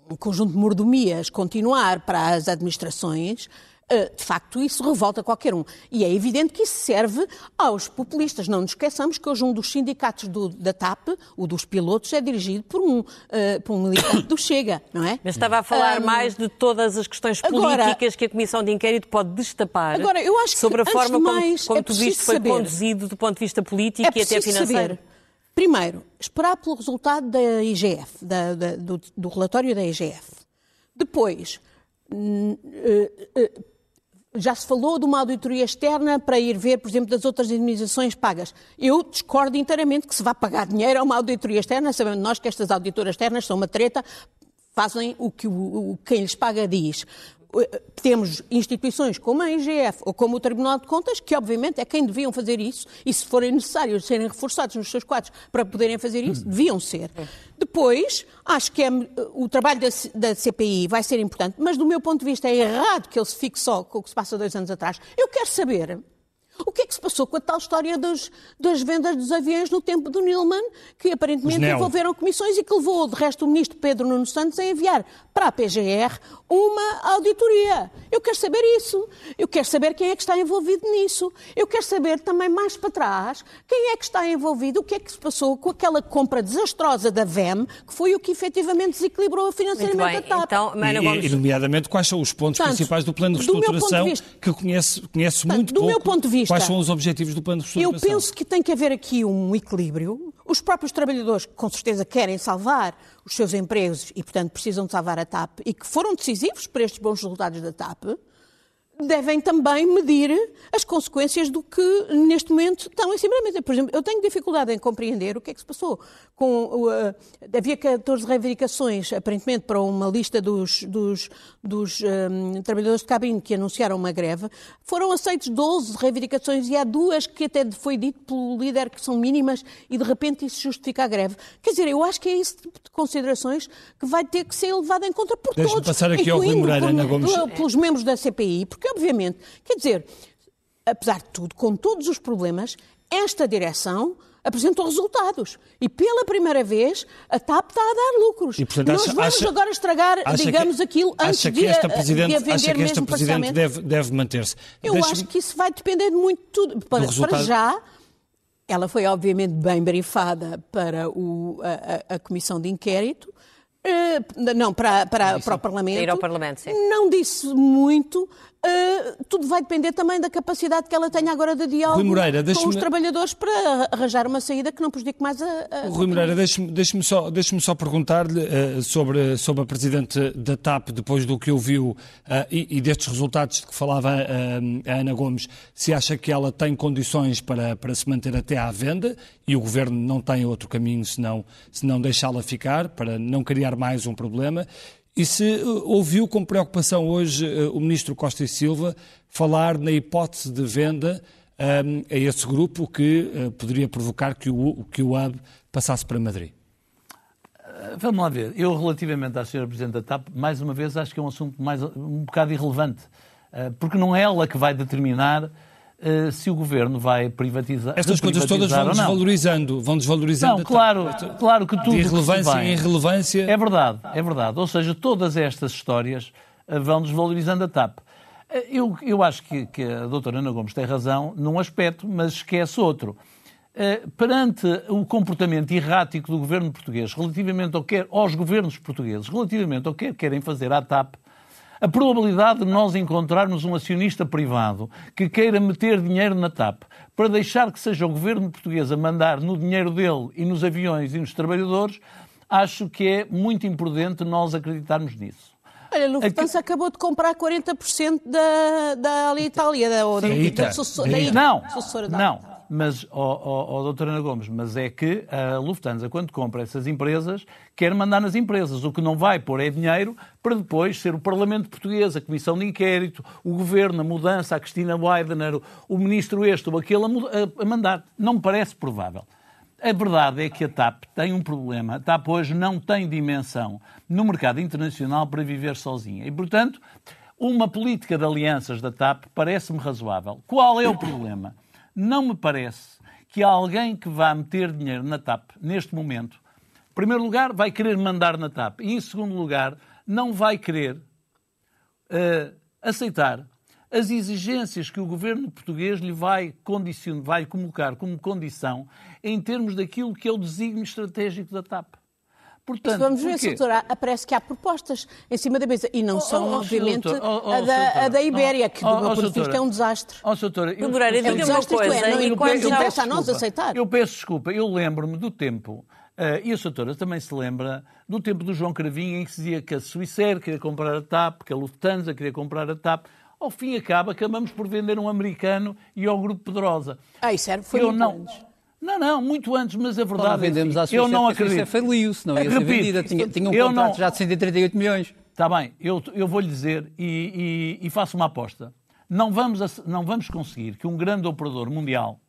um conjunto de mordomias continuar para as administrações, de facto, isso revolta qualquer um. E é evidente que isso serve aos populistas. Não nos esqueçamos que hoje um dos sindicatos do, da TAP, o dos pilotos, é dirigido por um, uh, por um militante do Chega, não é? Mas estava a falar um, mais de todas as questões agora, políticas que a Comissão de Inquérito pode destapar agora, eu acho que, sobre a forma mais, como, como é tu viste foi saber. conduzido do ponto de vista político é e até financeiro. Saber. Primeiro, esperar pelo resultado da IGF, da, da, do, do relatório da IGF. Depois, uh, uh, já se falou de uma auditoria externa para ir ver, por exemplo, das outras indemnizações pagas. Eu discordo inteiramente que se vá pagar dinheiro a uma auditoria externa, sabendo nós que estas auditoras externas são uma treta, fazem o que o, quem lhes paga diz. Temos instituições como a IGF ou como o Tribunal de Contas, que obviamente é quem deviam fazer isso, e se forem necessários serem reforçados nos seus quadros para poderem fazer isso, deviam ser. Depois, acho que é, o trabalho da, da, CPI vai ser importante, mas do meu ponto de vista é errado que ele se fique só com o que se passa dois anos atrás. Eu quero saber o que é que se passou com a tal história dos, das vendas dos aviões no tempo do Nilman, que aparentemente envolveram comissões e que levou, de resto, o ministro Pedro Nuno Santos a enviar para a PGR uma auditoria. Eu quero saber isso. Eu quero saber quem é que está envolvido nisso. Eu quero saber também mais para trás quem é que está envolvido, o que é que se passou com aquela compra desastrosa da VEM, que foi o que efetivamente desequilibrou financeiramente a TAP. Então, e, Gomes... e, nomeadamente, quais são os pontos Portanto, principais do plano de reestruturação vista, que conhece, conhece portanto, muito do pouco? meu ponto de vista, quais são os objetivos do plano de Eu reestruturação? penso que tem que haver aqui um equilíbrio. Os próprios trabalhadores, que com certeza querem salvar os seus empregos e, portanto, precisam de salvar a TAP e que foram decisivos para estes bons resultados da TAP, devem também medir as consequências do que neste momento estão em cima da mesa. Por exemplo, eu tenho dificuldade em compreender o que é que se passou. Com, uh, havia 14 reivindicações, aparentemente, para uma lista dos, dos, dos um, trabalhadores de cabine que anunciaram uma greve. Foram aceitos 12 reivindicações e há duas que até foi dito pelo líder que são mínimas e, de repente, isso justifica a greve. Quer dizer, eu acho que é esse tipo de considerações que vai ter que ser levado em conta por Deixa-me todos, passar aqui ao Rui Moreira, Ana Gomes. pelos membros da CPI, porque obviamente, quer dizer, apesar de tudo, com todos os problemas, esta direção apresentou resultados. E pela primeira vez a TAP está a dar lucros. E, portanto, Nós acha- vamos acha- agora estragar, digamos, que, aquilo antes acha de, que esta a- de presidente, a vender acha que esta mesmo presidente deve, deve manter-se. Eu acho que isso vai depender de muito de tudo. Para, resultado- para já, ela foi obviamente bem brifada para o- a, a- a comissão de inquérito. Eh, não, para, para, para o Parlamento. Ir ao Parlamento, sim. Não disse muito. Uh, tudo vai depender também da capacidade que ela tenha agora de diálogo Moreira, com os trabalhadores para arranjar uma saída que não prejudique mais a. a... Rui Moreira, deixe-me deixe só, deixe só perguntar-lhe uh, sobre, sobre a Presidente da TAP, depois do que ouviu uh, e, e, destes resultados de que falava a Ana Gomes, se acha que ela tem condições para, para se manter até à venda e o Governo não tem outro caminho senão, senão deixá-la ficar, para não criar mais um problema. E se eh, ouviu com preocupação hoje eh, o ministro Costa e Silva falar na hipótese de venda um, ehm, a esse grupo que uh, poderia provocar que o, que o hub passasse para Madrid? Vamos lá ver. Eu, relativamente à senhora Presidente da TAP, mais uma vez acho que é um assunto mais, um bocado irrelevante. Porque não é ela que vai determinar Uh, se o governo vai privatizar. Estas coisas todas vão desvalorizando, vão desvalorizando. Não, claro, claro que tudo. De irrelevância em irrelevância. É verdade, é verdade. Ou seja, todas estas histórias uh, vão desvalorizando a TAP. Uh, eu, eu acho que, que, a doutora Ana Gomes tem razão num aspecto, mas esquece outro. perante o comportamento errático do governo português relativamente ao que, aos governos portugueses, relativamente ao que querem fazer à TAP, a probabilidade de nós encontrarmos um acionista privado que queira meter dinheiro na TAP para deixar que seja o governo português a mandar no dinheiro dele e nos aviões e nos trabalhadores, acho que é muito imprudente nós acreditarmos nisso. Olha, a Lufthansa Aqui... acabou de comprar 40% da, da Alitalia, da, da, da, da, da, Não, não mas, ó oh, doutora Ana Gomes, mas é que a Lufthansa, quando compra essas empresas, quer mandar nas empresas. O que não vai pôr é dinheiro para depois ser o Parlamento Português, a Comissão de Inquérito, o Governo, a mudança, a Cristina Weidener, o Ministro este ou aquele a, a mandar. Não me parece provável. A verdade é que a TAP tem um problema. A TAP hoje não tem dimensão no mercado internacional para viver sozinha. E, portanto, uma política de alianças da TAP parece-me razoável. Qual é o problema? Não me parece que alguém que vá meter dinheiro na TAP neste momento, em primeiro lugar, vai querer mandar na TAP e, em segundo lugar, não vai querer uh, aceitar as exigências que o governo português lhe vai, vai colocar como condição em termos daquilo que é o desígnio estratégico da TAP. Portanto, vamos ver, doutora, parece que há propostas em cima da mesa e não oh, são, oh, oh obviamente, doutor, oh, a, da, a, da, Ibéria, que do meu ponto de vista é um desastre. Oh, doutora, eu, Moreira, diga uma coisa, é, não, enquanto interessa a nós aceitar. Eu peço desculpa, eu lembro-me do tempo, uh, e a doutora também se lembra, do tempo do João Cravinho, em que se dizia que a Suíça queria comprar a TAP, que a Lufthansa queria comprar a TAP. Ao fim e acaba, acabamos por vender um americano e ao Grupo Pedrosa. Ah, isso era, foi eu não. Não, não, muito antes, mas a verdade Quando vendemos é que eu não acredito. A faliu, senão ia ser vendida. Tinha, tinha um contrato não... já de 138 milhões. Está bem, eu, eu vou-lhe dizer e, e, e, faço uma aposta. Não vamos, não vamos conseguir que um grande operador mundial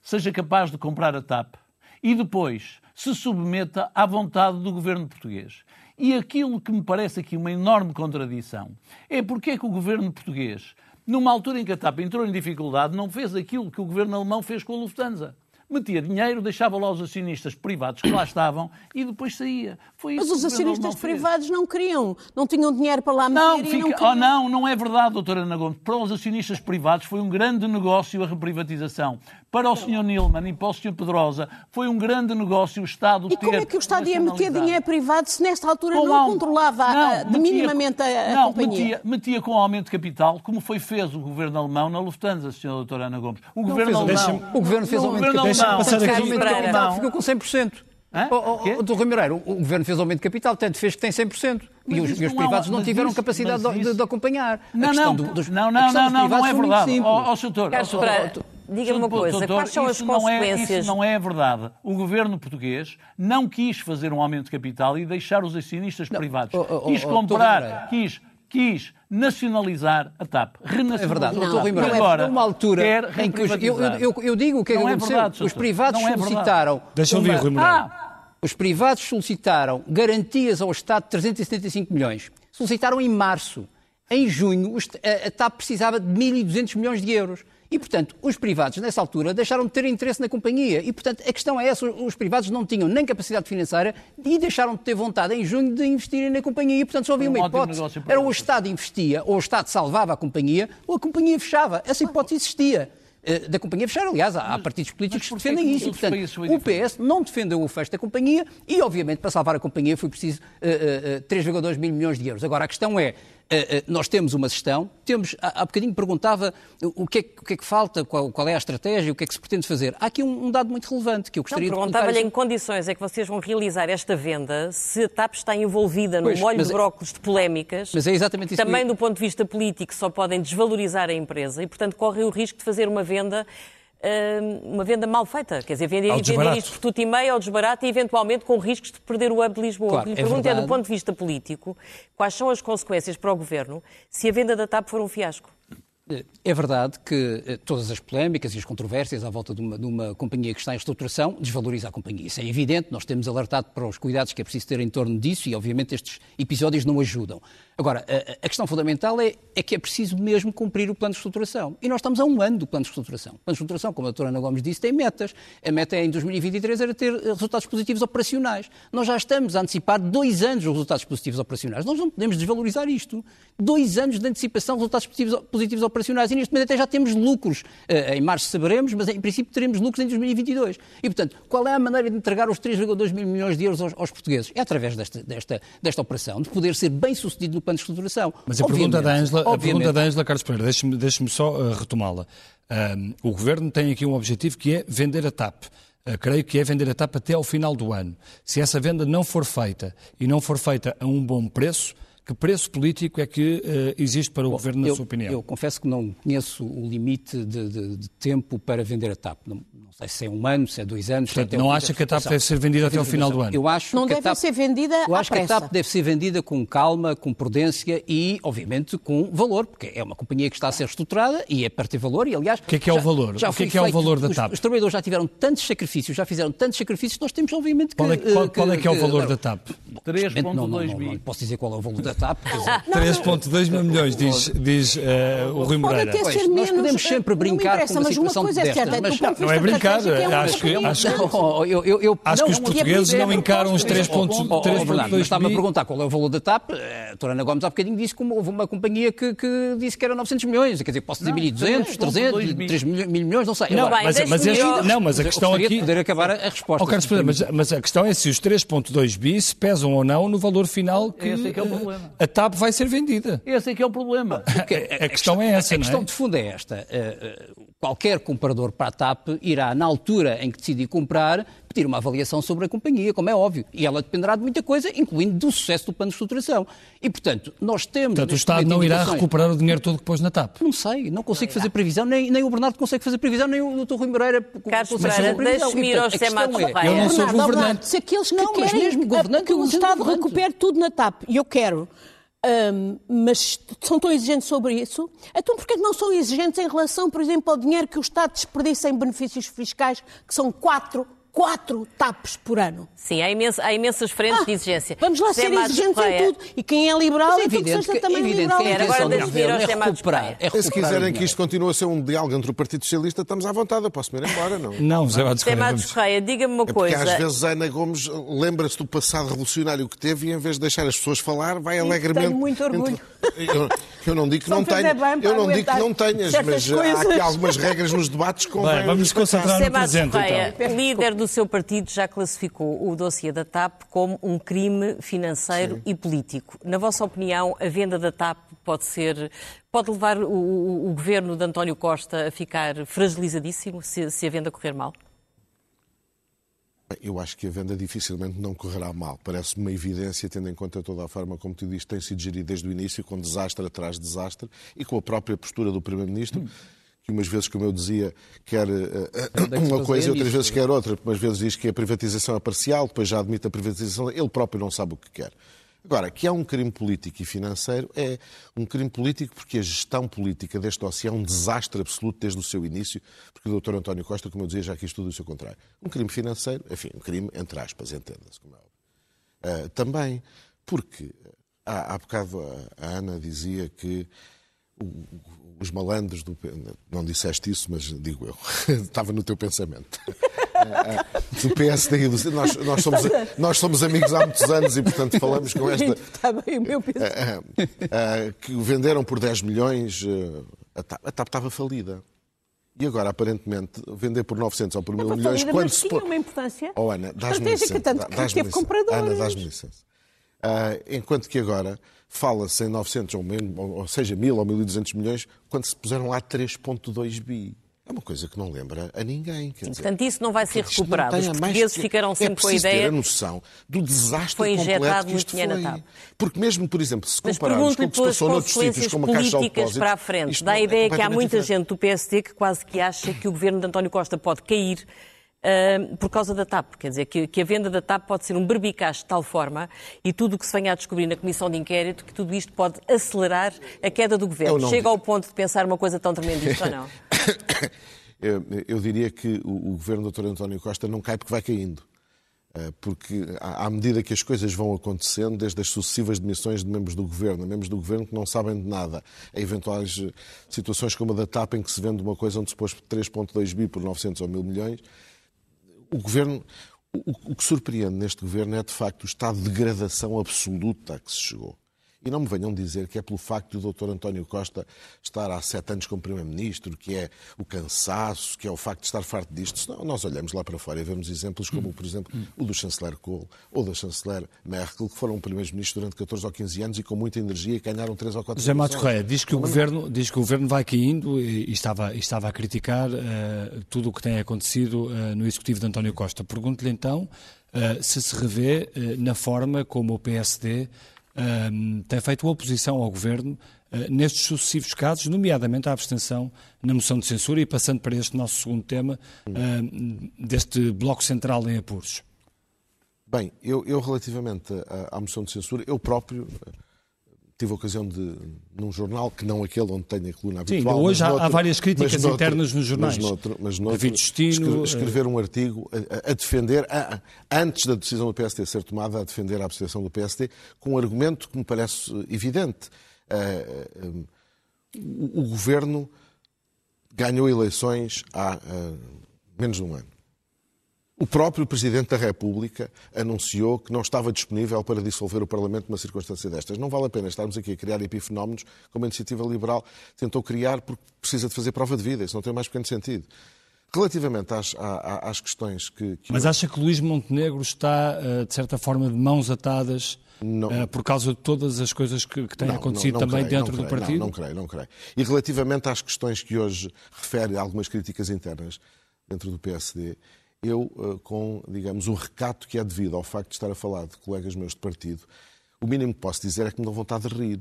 seja capaz de comprar a TAP e depois se submeta à vontade do governo português. E aquilo que me parece aqui uma enorme contradição é porque é que o governo português numa altura em que a TAP entrou em dificuldade, não fez aquilo que o governo alemão fez com a Lufthansa metia dinheiro, deixava lá os acionistas privados que lá estavam e depois saía. Foi isso Mas os acionistas privados não queriam, não tinham dinheiro para lá meter não, fica... não queriam. Oh, não, não é verdade, doutora Ana Gomes. Para os acionistas privados foi um grande negócio a reprivatização. Para o Sr. Nilman e para o Sr. Pedrosa foi um grande negócio o Estado e ter E como é que o Estado ia meter dinheiro privado se nesta altura com não controlava não, a, metia, minimamente a, a não, companhia? Metia, metia com aumento de capital, como foi fez o governo alemão na Lufthansa, Sra. Doutora Ana Gomes. O não governo alemão... O governo fez aumento de capital deixa passar aqui. Não. Ficou com 100%. Hã? Oh, oh, Rui Moreira, o, o governo fez aumento de capital, tanto fez que tem 100%. Mas e os, e os privados não, não tiveram isso, capacidade de, de, acompanhar. Não, não, do, dos, não, não, não, não, não é verdade. Ó, oh, doutor, Diga-me uma coisa, doutor, quais são as consequências? É, isso não é verdade. O governo português não quis fazer um aumento de capital e deixar os acionistas não, privados. Oh, oh, quis comprar, quis quis nacionalizar a TAP. É verdade. Não, Doutor Ribeiro, agora, uma altura em que os, eu, eu, eu, digo o que é que é aconteceu. Verdade, os privados é solicitaram... Deixa eu ouvir, Rui ah, Os privados solicitaram garantias ao Estado de 375 milhões. Solicitaram em março. Em junho, a TAP precisava de 1.200 milhões de euros. E, portanto, os privados, nessa altura, deixaram de ter interesse na companhia. E, portanto, a questão é essa: os privados não tinham nem capacidade financeira e deixaram de ter vontade em junho de investirem na companhia. E, portanto, só havia uma hipótese: era ou o Estado investia, ou o Estado salvava a companhia, ou a companhia fechava. Essa hipótese existia eh, da companhia fechar. Aliás, há, partidos políticos que defendem isso. E, portanto, o PS não defendeu o fecho da companhia e, obviamente, para salvar a companhia foi preciso uh, uh, uh, 3,2 mil milhões de euros. Agora, a questão é, nós temos uma gestão, temos, há, há bocadinho perguntava o que, é, o que, é, que falta, qual, qual, é a estratégia, o que é que se pretende fazer. Há aqui um, um dado muito relevante que eu gostaria não, perguntava-lhe em condições é que vocês vão realizar esta venda se a TAP está envolvida no molho de é- brócolis de polémicas. Mas é exatamente isso Também que... do ponto de vista político só podem desvalorizar a empresa e, portanto, correm o risco de fazer uma venda uma venda mal feita. Quer dizer, vender, vender isto por tudo e meio ao desbarato e eventualmente com riscos de perder o hub de Lisboa. Claro, o que lhe é pergunto é, do ponto de vista político, quais são as consequências para o Governo se a venda da TAP for um fiasco? É verdade que eh, todas as polémicas e as controvérsias à volta de uma, de uma, companhia que está em reestruturação desvaloriza a companhia. Isso é evidente, nós temos alertado para os cuidados que é preciso ter em torno disso e, obviamente, estes episódios não ajudam. Agora, a, questão fundamental é, é, que é preciso mesmo cumprir o plano de reestruturação. E nós estamos a um ano do plano de reestruturação. O plano de reestruturação, como a doutora Ana Gomes disse, tem metas. A meta é, em 2023 era ter resultados positivos operacionais. Nós já estamos a antecipar dois anos os resultados positivos operacionais. Nós não podemos desvalorizar isto. Dois anos de antecipação de resultados positivos, positivos operacionais. E neste momento até já temos lucros. Eh, em março saberemos, mas em princípio teremos lucros em 2022. E, portanto, qual é a maneira de entregar os 3,2 mil milhões de euros aos, aos portugueses? É através desta, desta, desta operação, de poder ser bem sucedido no plano de estruturação. Mas a pergunta da Ângela, a pergunta da Ângela Carlos Pereira, deixe-me deixe só uh, retomá-la. Um, o Governo tem aqui um objetivo que é vender a TAP. Uh, creio que é vender a TAP até ao final do ano. Se essa venda não for feita e não for feita a um bom preço, que preço político é que uh, existe para o Bom, Governo, na eu, sua opinião? Eu confesso que não conheço o limite de, de, de tempo para vender a TAP. Não, não, sei se é um ano, se é dois anos. Portanto, não acha que a TAP deve ser vendida até ao final do ano? Eu acho não que deve TAP, ser vendida Eu acho pressa. que a TAP deve ser vendida com calma, com prudência e, obviamente, com valor, porque é uma companhia que está a ser estruturada e é para ter valor e, aliás... O que é que é já, o valor? Já o que é que é o valor da TAP? Os, os, trabalhadores já tiveram tantos sacrifícios, já fizeram tantos sacrifícios, nós temos, obviamente, que... Qual é, qual, qual é, que é o valor que, da TAP? 3.2 mil. Não posso dizer qual é o valor da TAP. 3.2 mil milhões, diz, diz uh, o Rui Moreira. Pode até ser nós menos, podemos sempre brincar com uma mas situação uma coisa é certa, ponto de Não é brincar, é acho que- acho- Não, eu, eu, eu, Acho que os não, portugueses é não encaram os 3.2 3.2 Estava-me a perguntar qual é o valor da TAP. A doutora Ana Gomes há bocadinho disse que houve uma companhia que, que disse que era 900 milhões. Quer dizer, posso dizer 1.200, 300, 3 mil milhões, não sei. Não, mas, mas, este- eu- não, mas a questão aqui. de poder acabar a a resposta. Oh, Carlos mas, mas a questão é se os 3.2 bi se pesam ou não no valor final que, Esse é que é o eh, problema. A TAP vai ser vendida. Esse é que é o problema. A, a questão é essa, A não questão é? de fundo é esta. Uh, uh, Qualquer comprador para a TAP irá, na altura em que decidir comprar, pedir uma avaliação sobre a companhia, como é óbvio. E ela dependerá de muita coisa, incluindo do sucesso do plano de estruturação. E, portanto, nós temos... Portanto, o Estado não irá recuperar o dinheiro todo que pôs na TAP. Não sei, não consigo fazer previsão, nem, nem o Bernardo consegue fazer previsão, nem o Dr. Rui Moreira Carlos consegue Pereira, fazer previsão. deixe-me ir portanto, ao José Matos é-. Eu não sou Bernardo, governante. Bernardo, se aqueles que Não, mas querem mesmo governante, que o não Estado recupere tudo na TAP, e eu quero, hum, mas são tão exigentes sobre isso, então porquê que não são exigentes em relação, por exemplo, ao dinheiro que o Estado desperdiça em benefícios fiscais, que são quatro, quatro TAPs por ano? Sim, há, imenso- há imensas frentes Ah, de exigência. Vamos lá ser exigentes em tudo. E quem é liberal Mas é é tudo que evidente que, é também evidente liberal. que a Quero agora intenção do deixe-me ir governo ao é recuperar. É se recuperar o quiserem que isto continue a ser um diálogo entre o Partido Socialista, estamos à vontade. Eu posso me ir embora, não? Não, José Matos José Correia, Matos. Correia, diga-me uma É porque coisa. às vezes a Ana Gomes lembra-se do passado revolucionário que teve e em vez de deixar as pessoas falar, vai alegremente. tenho muito orgulho. Eu, eu não digo que Só não tenha, eu não digo que não tenhas, mas há coisas. aqui algumas regras nos debates que convém Bem, vamos nos concentrar José no presente, então. líder do seu partido, já classificou o dossiê da TAP como um crime financeiro e político. Na vossa opinião, a venda da TAP pode ser, pode levar o, o- o governo de António Costa a ficar fragilizadíssimo se, se a venda correr mal? Eu acho que a venda dificilmente não correrá mal. Parece-me uma evidência, tendo em conta toda a forma como tu dizes, tem sido gerido desde o início, com desastre atrás de desastre, e com a própria postura do Primeiro-Ministro, que umas vezes, como eu dizia, quer eh, uma coisa e outras vezes quer outra. Umas vezes diz que a privatização é parcial, depois já admite a privatização, ele próprio não sabe o que quer. Agora, que há um crime político e financeiro, é um crime político porque a gestão política deste dossiê é um desastre absoluto desde o seu início, porque o Dr. António Costa, como eu dizia, já quis tudo o seu contrário. Um crime financeiro, enfim, um crime entre aspas, entenda-se, como é. Ah, também porque, há, há bocado a, a Ana dizia que os malandros do. Não disseste isso, mas digo eu. Estava no teu pensamento. Ah, ah, Do PSD e do. Nós, nós, somos, nós somos amigos há muitos anos e, portanto, falamos com esta. Está bem o meu pensamento. Ah, que o venderam por 10 milhões, ah, a TAP, a TAP estava falida. E agora, aparentemente, vender por 900 ou por 1000 milhões, falida, quando mas se tinha uma importância Oh, Ana, dás-me licença. tanto que dás-me teve licença. compradores. Ana, dás-me licença. Uh, enquanto que agora fala-se em 900 ou, mesmo, ou seja, 1.000 ou 1.200 milhões, quando se puseram lá 3,2 bi. É uma coisa que não lembra a ninguém. Quer Sim, dizer, portanto, isso não vai ser recuperado. Os portugueses que... ficarão sempre é com a ideia. ter a noção do desastre foi completo que isto foi. Porque mesmo, por exemplo, se Mas compararmos com o que se passou noutros sítios, como a Caixa de políticas para a frente, dá a é ideia que há muita diferente. gente do PSD que quase que acha que o governo de António Costa pode cair Uh, por causa da TAP. Quer dizer, que, que, a venda da TAP pode ser um berbicacho de tal forma e tudo o que se venha a descobrir na comissão de inquérito que tudo isto pode acelerar a queda do governo. Chega digo. ao ponto de pensar uma coisa tão tremendista ou não? eu, eu, diria que o, o governo do Dr. António Costa não cai porque vai caindo. Porque, à medida que as coisas vão acontecendo, desde as sucessivas demissões de membros do governo, membros do governo que não sabem de nada, a eventuais situações como a da TAP, em que se vende uma coisa onde se pôs 3,2 bi por 900 ou 1000 milhões, o governo, o, que surpreende neste governo é de facto o estado de degradação absoluta a que se chegou. E não me venham dizer que é pelo facto do Dr. António Costa estar há sete anos como Primeiro-Ministro, que é o cansaço, que é o facto de estar farto disto. Senão, nós olhamos lá para fora e vemos exemplos como, por exemplo, o do chanceler Kohl ou da chanceler Merkel, que foram primeiros-ministros durante 14 ou 15 anos e com muita energia e ganharam 3 ou 4 José Matos Correia diz que, o governo, diz que o governo vai caindo e, estava, estava a criticar uh, tudo o que tem acontecido uh, no executivo de António Costa. Pergunto-lhe então uh, se se revê na forma como o PSD um, tem feito oposição ao governo uh, nestes sucessivos casos, nomeadamente a abstenção na moção de censura e passando para este nosso segundo tema, uh, deste bloco central em apuros. Bem, eu, eu relativamente à, à, moção de censura, eu próprio tive a ocasião de, num jornal, que não aquele onde tenho a coluna habitual... Sim, hoje há, noutro, há, várias críticas noutro, internas nos jornais. Mas noutro, mas noutro, David Destino... Escrever um artigo a, a defender, a, antes da decisão do PSD ser tomada, a defender a abstenção do PSD, com um argumento que me parece evidente. Uh, uh, o, o governo ganhou eleições há uh, menos de um ano. O próprio Presidente da República anunciou que não estava disponível para dissolver o Parlamento numa circunstância destas. Não vale a pena estarmos aqui a criar epifenómenos como a Iniciativa Liberal tentou criar porque precisa de fazer prova de vida. Isso não tem mais pequeno sentido. Relativamente às, às questões que, que... Mas acha que Luís Montenegro está, eh, de certa forma, de mãos atadas não. Eh, por causa de todas as coisas que, que têm não, acontecido não, também creio, dentro creio, do partido? Não, não creio, não creio. E relativamente às questões que hoje refere a algumas críticas internas dentro do PSD, eu, eh, com, digamos, o recato que é devido ao facto de estar a falar de colegas meus de partido, o mínimo que posso dizer é que me dão vontade de rir.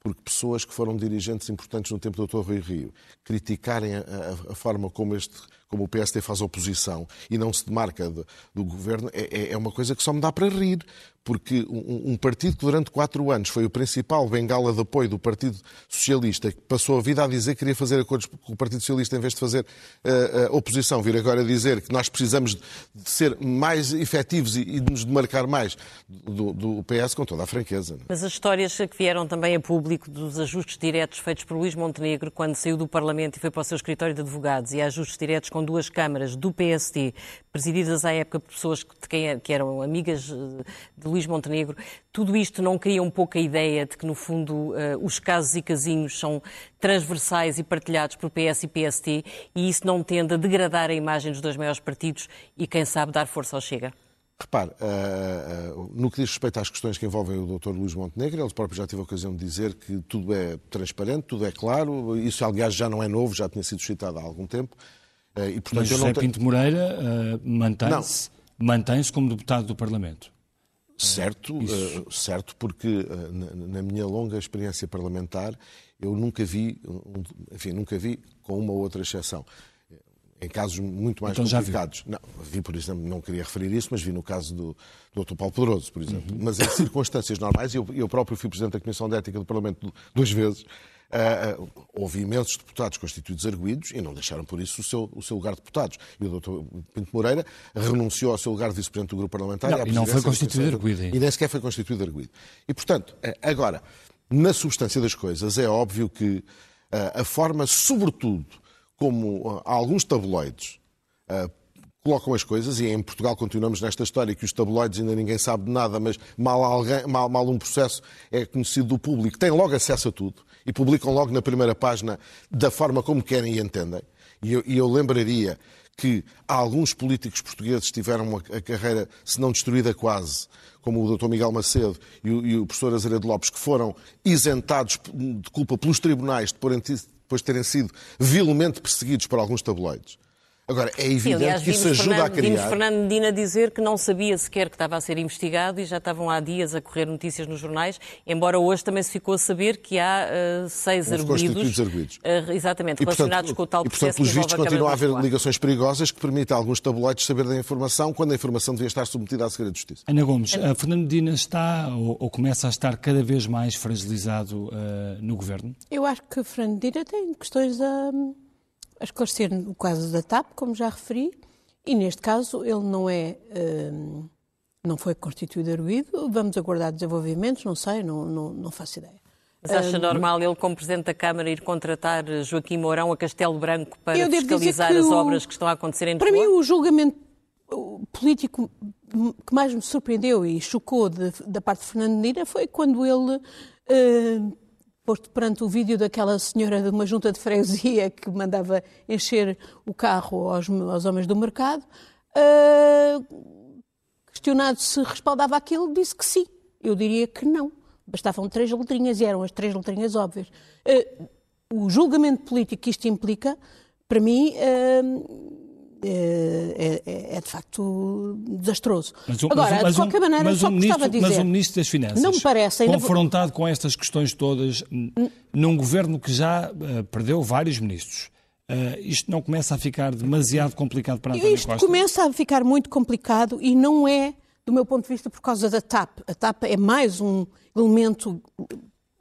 Porque pessoas que foram dirigentes importantes no tempo do Dr. Rui Rio criticarem a, a, a forma como este como o PSD faz oposição e não se demarca do, do governo, é, é, uma coisa que só me dá para rir. Porque um, um, partido que durante quatro anos foi o principal bengala de apoio do Partido Socialista, que passou a vida a dizer que queria fazer acordos com o Partido Socialista em vez de fazer uh, oposição, vir agora dizer que nós precisamos de ser mais efetivos e, e de nos demarcar mais do, do, PS, com toda a franqueza. Não? É? Mas as histórias que vieram também a público dos ajustes diretos feitos por Luís Montenegro quando saiu do Parlamento e foi para o seu escritório de advogados e ajustes diretos com duas câmaras do PSD, presididas à época por pessoas que, que eram amigas eh, de Luís Montenegro, tudo isto não cria um pouco a ideia de que, no fundo, uh, os casos e casinhos são transversais e partilhados por PS e PST e isso não tende a degradar a imagem dos dois maiores partidos e, quem sabe, dar força ao Chega? Repare, uh, uh, no que diz respeito às questões que envolvem o Dr. Luís Montenegro, ele próprio já teve a ocasião de dizer que tudo é transparente, tudo é claro, isso aliás já não é novo, já tinha sido citado há algum tempo. Uh, e, portanto, Mas José tenho... Pinto Moreira mantém-se mantém como deputado do Parlamento. Certo, uh, certo, porque uh, na, na, minha longa experiência parlamentar eu nunca vi, um, enfim, nunca vi, com uma ou outra exceção, em casos muito mais então, complicados. Não, vi, por exemplo, não queria referir isso, mas vi no caso do, do Dr. Paulo Pedroso, por exemplo. Uhum. Mas em circunstâncias normais, eu, eu próprio fui Presidente da Comissão de Ética do Parlamento duas vezes, Uh, houve imensos deputados constituídos arguídos e não deixaram por isso o seu, o seu lugar de deputados. E o Dr. Pinto Moreira renunciou ao seu lugar de vice-presidente do grupo parlamentar. Não, e não foi constituído arguído. E nem sequer foi constituído arguído. E, portanto, agora, na substância das coisas, é óbvio que uh, a forma, sobretudo, como uh, alguns tabloides colocam as coisas, e em Portugal continuamos nesta história que os tabloides ainda ninguém sabe de nada, mas mal, alguém, mal, mal um processo é conhecido do público, tem logo acesso a tudo e publicam logo na primeira página da forma como querem e entendem. E eu, e eu lembraria que alguns políticos portugueses tiveram a carreira, se não destruída quase, como o Dr. Miguel Macedo e o, e o professor Azeredo Lopes, que foram isentados de culpa pelos tribunais depois de terem sido vilmente perseguidos por alguns tabloides. Agora, é evidente Sim, aliás, que isso ajuda Fernando, a criar... Vimos Fernando Medina dizer que não sabia sequer que estava a ser investigado e já estavam há dias a correr notícias nos jornais, embora hoje também se ficou a saber que há uh, seis arguídos, arguídos. Uh, exatamente, e, relacionados portanto, com o tal processo E, portanto, pelos vistos, continua a haver ligações perigosas que permitem a alguns tabloides saber da informação quando a informação devia estar submetida à Segredo de Justiça. Ana Gomes, uh, Fernando Medina está ou, ou, começa a estar cada vez mais fragilizado no Governo? Eu acho que Fernando Medina tem questões a a esclarecer o caso da TAP, como já referi, e neste caso ele não é. Hum, não foi constituído arguído, vamos aguardar desenvolvimentos, não sei, não, não, não faço ideia. Mas acha um, normal ele, como Presidente da Câmara, ir contratar Joaquim Mourão a Castelo Branco para fiscalizar as o, obras que estão a acontecer em Para mim, o julgamento político que mais me surpreendeu e chocou de, da parte de Fernando Medina foi quando ele uh, posto perante o vídeo daquela senhora de uma junta de freguesia que mandava encher o carro aos, aos homens do mercado, uh, questionado se respaldava aquilo, disse que sim. Eu diria que não. Bastavam três letrinhas e eram as três letrinhas óbvias. Uh, o julgamento político que isto implica, para mim, uh, é, é, é, de facto desastroso. Mas, Agora, mas, de qualquer maneira, mas só um ministro, dizer, Mas o Ministro das Finanças, não me parece, confrontado com estas questões todas, num governo que já uh, perdeu vários ministros, uh, isto não começa a ficar demasiado complicado para António isto Costa? Isto começa a ficar muito complicado e não é, do meu ponto de vista, por causa da TAP. A TAP é mais um elemento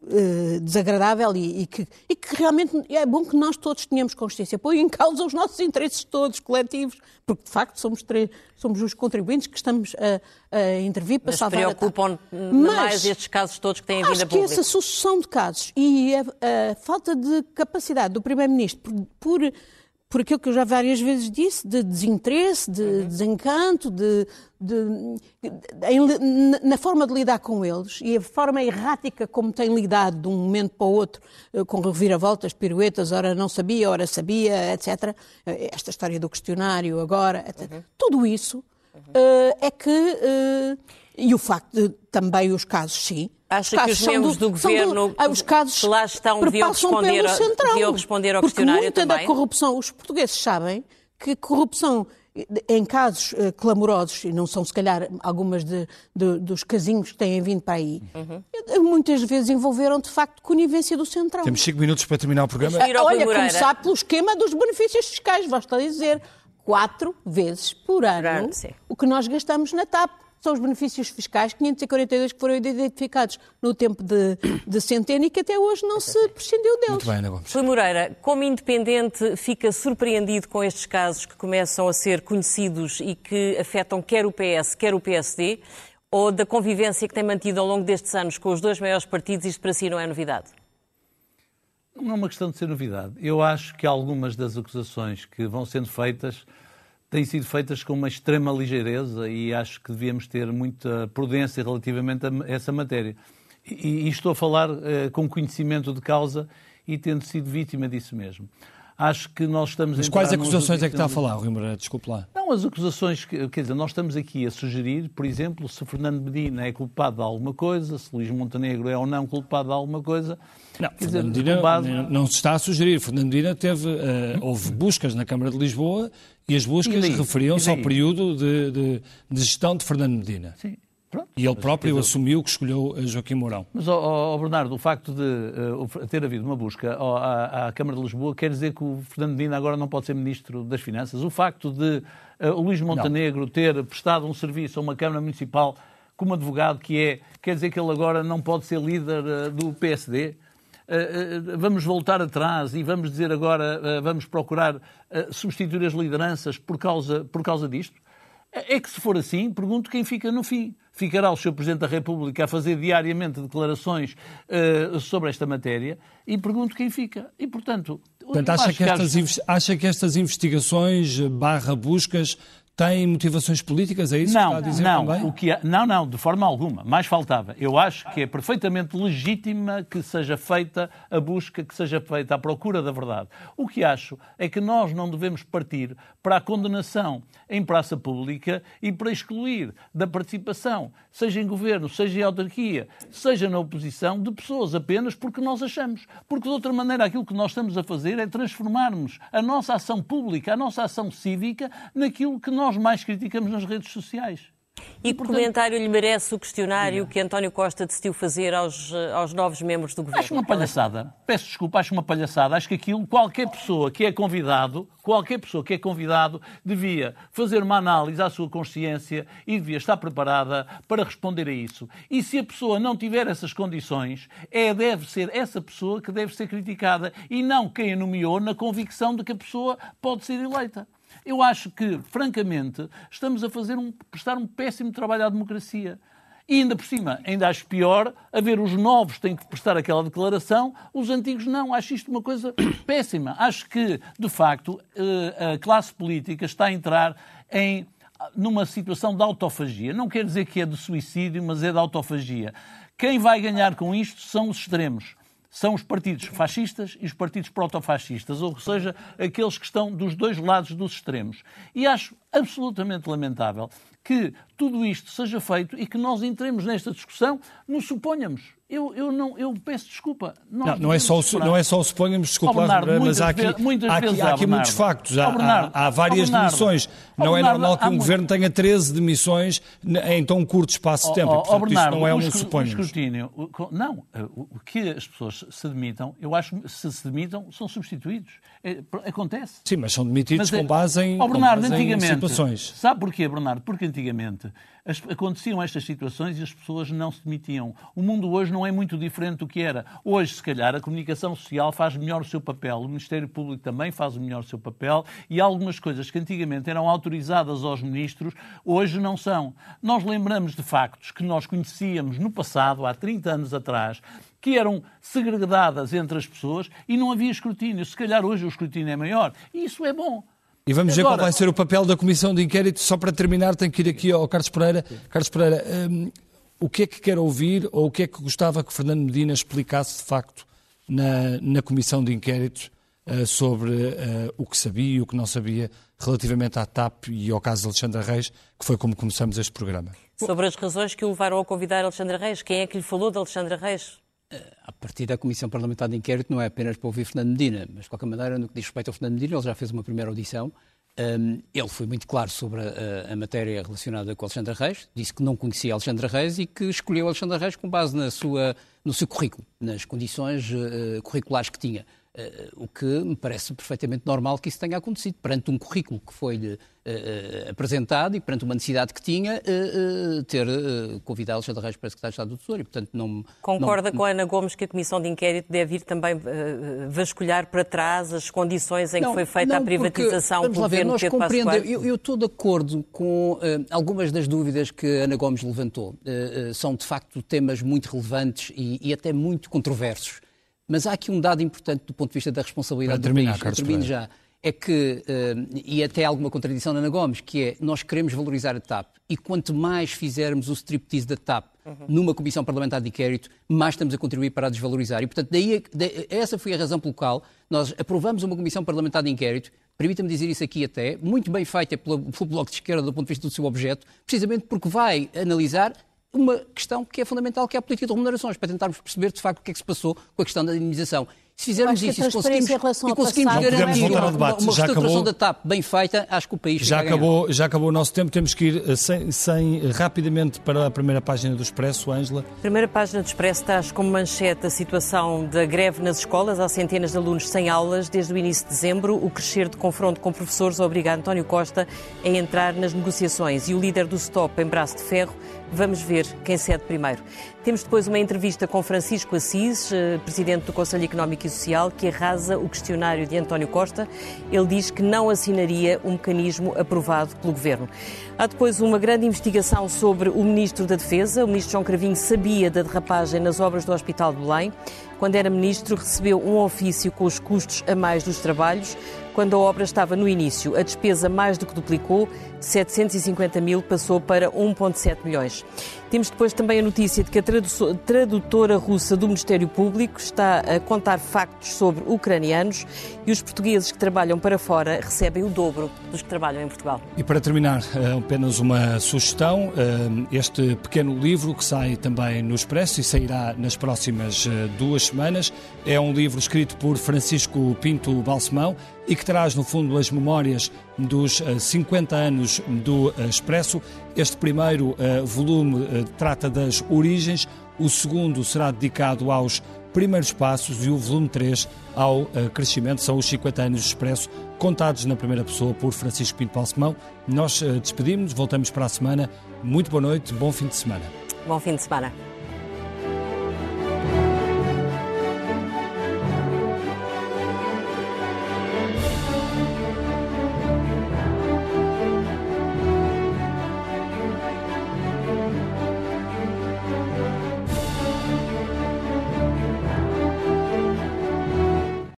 eh, desagradável e, e, que, e, que, realmente é bom que nós todos tenhamos consciência. Põe em causa os nossos interesses todos, coletivos, porque de facto somos, somos os contribuintes que estamos a, a intervir para Mas salvar preocupam mais estes casos todos que têm vindo a público. que essa sucessão de casos e a, a falta de capacidade do Primeiro-Ministro por, por por aquilo que eu já várias vezes disse, de desinteresse, de uhum. desencanto, de, de, de, na forma de lidar com eles e a forma errática como tem lidado de um momento para o outro, eh, com reviravoltas, piruetas, ora não sabia, ora sabia, etc. Eh, esta história do questionário agora, etc. Uhum. Tudo isso uh, é que. Uh, e o facto de também os casos, sim, Acha que os membros do, do governo do, os casos que lá estão deviam responder, deviam responder ao questionário muita também? da corrupção, os portugueses sabem que corrupção em casos uh, clamorosos, e não são se calhar algumas de, de, dos casinhos que têm vindo para aí, uhum. muitas vezes envolveram de facto conivência do Centrão. Temos cinco minutos para terminar o programa. Olha, começar pelo esquema dos benefícios fiscais, basta dizer, quatro vezes por ano o que nós gastamos na TAP são os benefícios fiscais, 542 que foram identificados no tempo de, de Centeno e que até hoje não se prescindiu deles. Muito bem, Ana Gomes. Rui Moreira, como independente, fica surpreendido com estes casos que começam a ser conhecidos e que afetam quer o PS, quer o PSD, ou da convivência que tem mantido ao longo destes anos com os dois maiores partidos, isto para si não é novidade? Não é uma questão de ser novidade. Eu acho que algumas das acusações que vão sendo feitas têm sido feitas com uma extrema ligeireza e acho que devíamos ter muita prudência relativamente a essa matéria. E, e estou a falar uh, com conhecimento de causa e tendo sido vítima disso mesmo. Acho que nós estamos Mas quais acusações é que está a falar, Rui Moreira? Desculpe lá. Não, as acusações, que, quer dizer, nós estamos aqui a sugerir, por exemplo, se Fernando Medina é culpado de alguma coisa, se Luís Montenegro é ou não culpado de alguma coisa. Não, quer dizer, Medina, base... não se está a sugerir. Fernando Medina teve, uh, houve buscas na Câmara de Lisboa e as buscas referiam-se ao período de, de, de, gestão de Fernando Medina. Sim. Pronto. E ele próprio assumiu que escolheu Joaquim Mourão. Mas, oh, oh, Bernardo, o facto de uh, ter havido uma busca oh, à, à, Câmara de Lisboa quer dizer que o Fernando Medina agora não pode ser Ministro das Finanças? O facto de uh, o Luís Montenegro não. ter prestado um serviço a uma Câmara Municipal como advogado que é, quer dizer que ele agora não pode ser líder uh, do PSD? vamos voltar atrás e vamos dizer agora, vamos procurar substituir as lideranças por causa, por causa disto? É que se for assim, pergunto quem fica no fim. Ficará o Sr. Presidente da República a fazer diariamente declarações uh, sobre esta matéria e pergunto quem fica. E, portanto, portanto acha, que estas, acha que estas investigações barra buscas tem motivações políticas, é isso não, que está a dizer não, também? O que não, não, de forma alguma. Mais faltava. Eu acho que é perfeitamente legítima que seja feita a busca, que seja feita a procura da verdade. O que acho é que nós não devemos partir para a condenação em praça pública e para excluir da participação, seja em governo, seja em autarquia, seja na oposição, de pessoas apenas porque nós achamos. Porque, de outra maneira, aquilo que nós estamos a fazer é transformarmos a nossa ação pública, a nossa ação cívica, naquilo que nós nós mais criticamos nas redes sociais. E que comentário lhe merece o questionário que António Costa decidiu fazer aos, eh, aos novos membros do governo? Acho uma palhaçada. Peço desculpa, acho uma palhaçada. Acho que aquilo, qualquer pessoa que é convidado, qualquer pessoa que é convidado, devia fazer uma análise à sua consciência e devia estar preparada para responder a isso. E se a pessoa não tiver essas condições, é, deve ser essa pessoa que deve ser criticada e não quem a nomeou na convicção de que a pessoa pode ser eleita. Eu acho que, francamente, estamos a fazer um, prestar um péssimo trabalho à democracia. E ainda por cima, ainda acho pior, haver os novos têm que prestar aquela declaração, os antigos não. Acho isto uma coisa péssima. Acho que, de facto, eh, a classe política está a entrar em numa situação de autofagia. Não quer dizer que é de suicídio, mas é de autofagia. Quem vai ganhar com isto são os extremos são os partidos fascistas e os partidos protofascistas, ou seja, aqueles que estão dos dois lados dos extremos. E acho absolutamente lamentável que tudo isto seja feito e que nós entremos nesta discussão, nos suponhamos. Eu, eu, não, eu peço desculpa. Não, não, é só o, não é só o suponhamos, desculpa, oh, Bernardo, mas há aqui, há aqui, há aqui muitos factos. Há, Bernardo, há, há várias oh, demissões. Não é normal que um governo tenha 13 demissões em tão curto espaço de tempo. Oh, portanto, Bernardo, não é um suponhamos. Não, o que as pessoas se demitam, eu acho que se se demitam, são substituídos. É, acontece. Sim, mas são demitidos mas, com base em, oh, Bernardo, base antigamente, em situações. Sabe porquê, Bernardo? Porque antigamente as, aconteciam estas situações e as pessoas não se demitiam. O mundo hoje não é muito diferente do que era. Hoje, se calhar, a comunicação social faz melhor o seu papel, o Ministério Público também faz melhor o seu papel e algumas coisas que antigamente eram autorizadas aos ministros, hoje não são. Nós lembramos de factos que nós conhecíamos no passado, há 30 anos atrás, que eram segregadas entre as pessoas e não havia escrutínio. Se calhar hoje o escrutínio é maior. E isso é bom. E vamos Agora, ver qual vai ser o papel da Comissão de Inquérito. Só para terminar, tenho que ir aqui ao Carlos Pereira. Carlos Pereira, um, o que é que quer ouvir ou o que é que gostava que Fernando Medina explicasse de facto na, na Comissão de Inquérito uh, sobre uh, o que sabia e o que não sabia relativamente à TAP e ao caso de Alexandra Reis, que foi como começamos este programa? Sobre as razões que o levaram a convidar Alexandra Reis. Quem é que lhe falou de Alexandra Reis? A partir da Comissão Parlamentar de Inquérito não é apenas para ouvir Fernando Medina, mas de qualquer maneira, no que diz respeito ao Fernando Medina, ele já fez uma primeira audição. Um, ele foi muito claro sobre a, a, matéria relacionada com Alexandra Reis, disse que não conhecia Alexandra Reis e que escolheu Alexandra Reis com base na sua, no seu currículo, nas condições uh, curriculares que tinha. Uh, o que me parece perfeitamente normal que isso tenha acontecido. Perante um currículo que foi-lhe uh, apresentado e perante uma necessidade que tinha, ter convidado Alexandre Reis para secretário de Estado do Tesouro. E, portanto, não, Concorda não... com a Ana Gomes que a Comissão de Inquérito deve ir também vasculhar para trás as condições em não, que foi feita não, a privatização porque, pelo ver, governo Pedro Passos Eu, eu estou de acordo com algumas das dúvidas que a Ana Gomes levantou. são, de facto, temas muito relevantes e, e até muito controversos. Mas há aqui um dado importante do ponto de vista da responsabilidade terminar, do país. Eu termino já. É que, uh, e até alguma contradição da Ana Gomes, que é, nós queremos valorizar a TAP e quanto mais fizermos o striptease da TAP uhum. numa comissão parlamentar de inquérito, mais estamos a contribuir para a desvalorizar. E, portanto, daí, daí, essa foi a razão pelo qual nós aprovamos uma comissão parlamentar de inquérito, permita-me dizer isso aqui até, muito bem feita pelo, pelo Bloco de Esquerda do ponto de vista do seu objeto, precisamente porque vai analisar uma questão que é fundamental, que é a política de remunerações, para tentarmos perceber de facto o que é que se passou com a questão da indemnização. Se fizermos isso e conseguimos, e conseguimos garantir uma, uma, da TAP bem feita, acho que o país já acabou, já acabou o nosso tempo, temos que ir eh, sem, sem, eh, rapidamente para a primeira página do Expresso, Ângela. Primeira página do Expresso traz como manchete a situação da greve nas escolas. Há centenas de alunos sem aulas desde o início de dezembro. O crescer de confronto com professores obriga António Costa a entrar nas negociações e o líder do STOP em braço de ferro Vamos ver quem cede primeiro. Temos depois uma entrevista com Francisco Assis, eh, presidente do Conselho Económico e Que arrasa o questionário de António Costa. Ele diz que não assinaria um mecanismo aprovado pelo Governo. Há depois uma grande investigação sobre o Ministro da Defesa. O Ministro João Cravinho sabia da derrapagem nas obras do Hospital de Belém. Quando era Ministro, recebeu um ofício com os custos a mais dos trabalhos. Quando a obra estava no início. A despesa mais do que duplicou, de 750 mil passou para 1,7 milhões. Temos depois também a notícia de que a tradutora russa do Ministério Público está a contar factos sobre ucranianos e os portugueses que trabalham para fora recebem o dobro dos que trabalham em Portugal. E para terminar, eh, apenas uma sugestão: eh, este pequeno livro que sai também no Expresso e sairá nas próximas eh, duas semanas é um livro escrito por Francisco Pinto Balsemão e que traz, no fundo, as memórias dos 50 anos do Expresso. Este primeiro volume trata das origens, o segundo será dedicado aos primeiros passos e o volume 3 ao crescimento. São os 50 anos do Expresso, contados na primeira pessoa por Francisco Pinto Balsemão. Nós despedimos, voltamos para a semana. Muito boa noite, bom fim de semana. Bom fim de semana.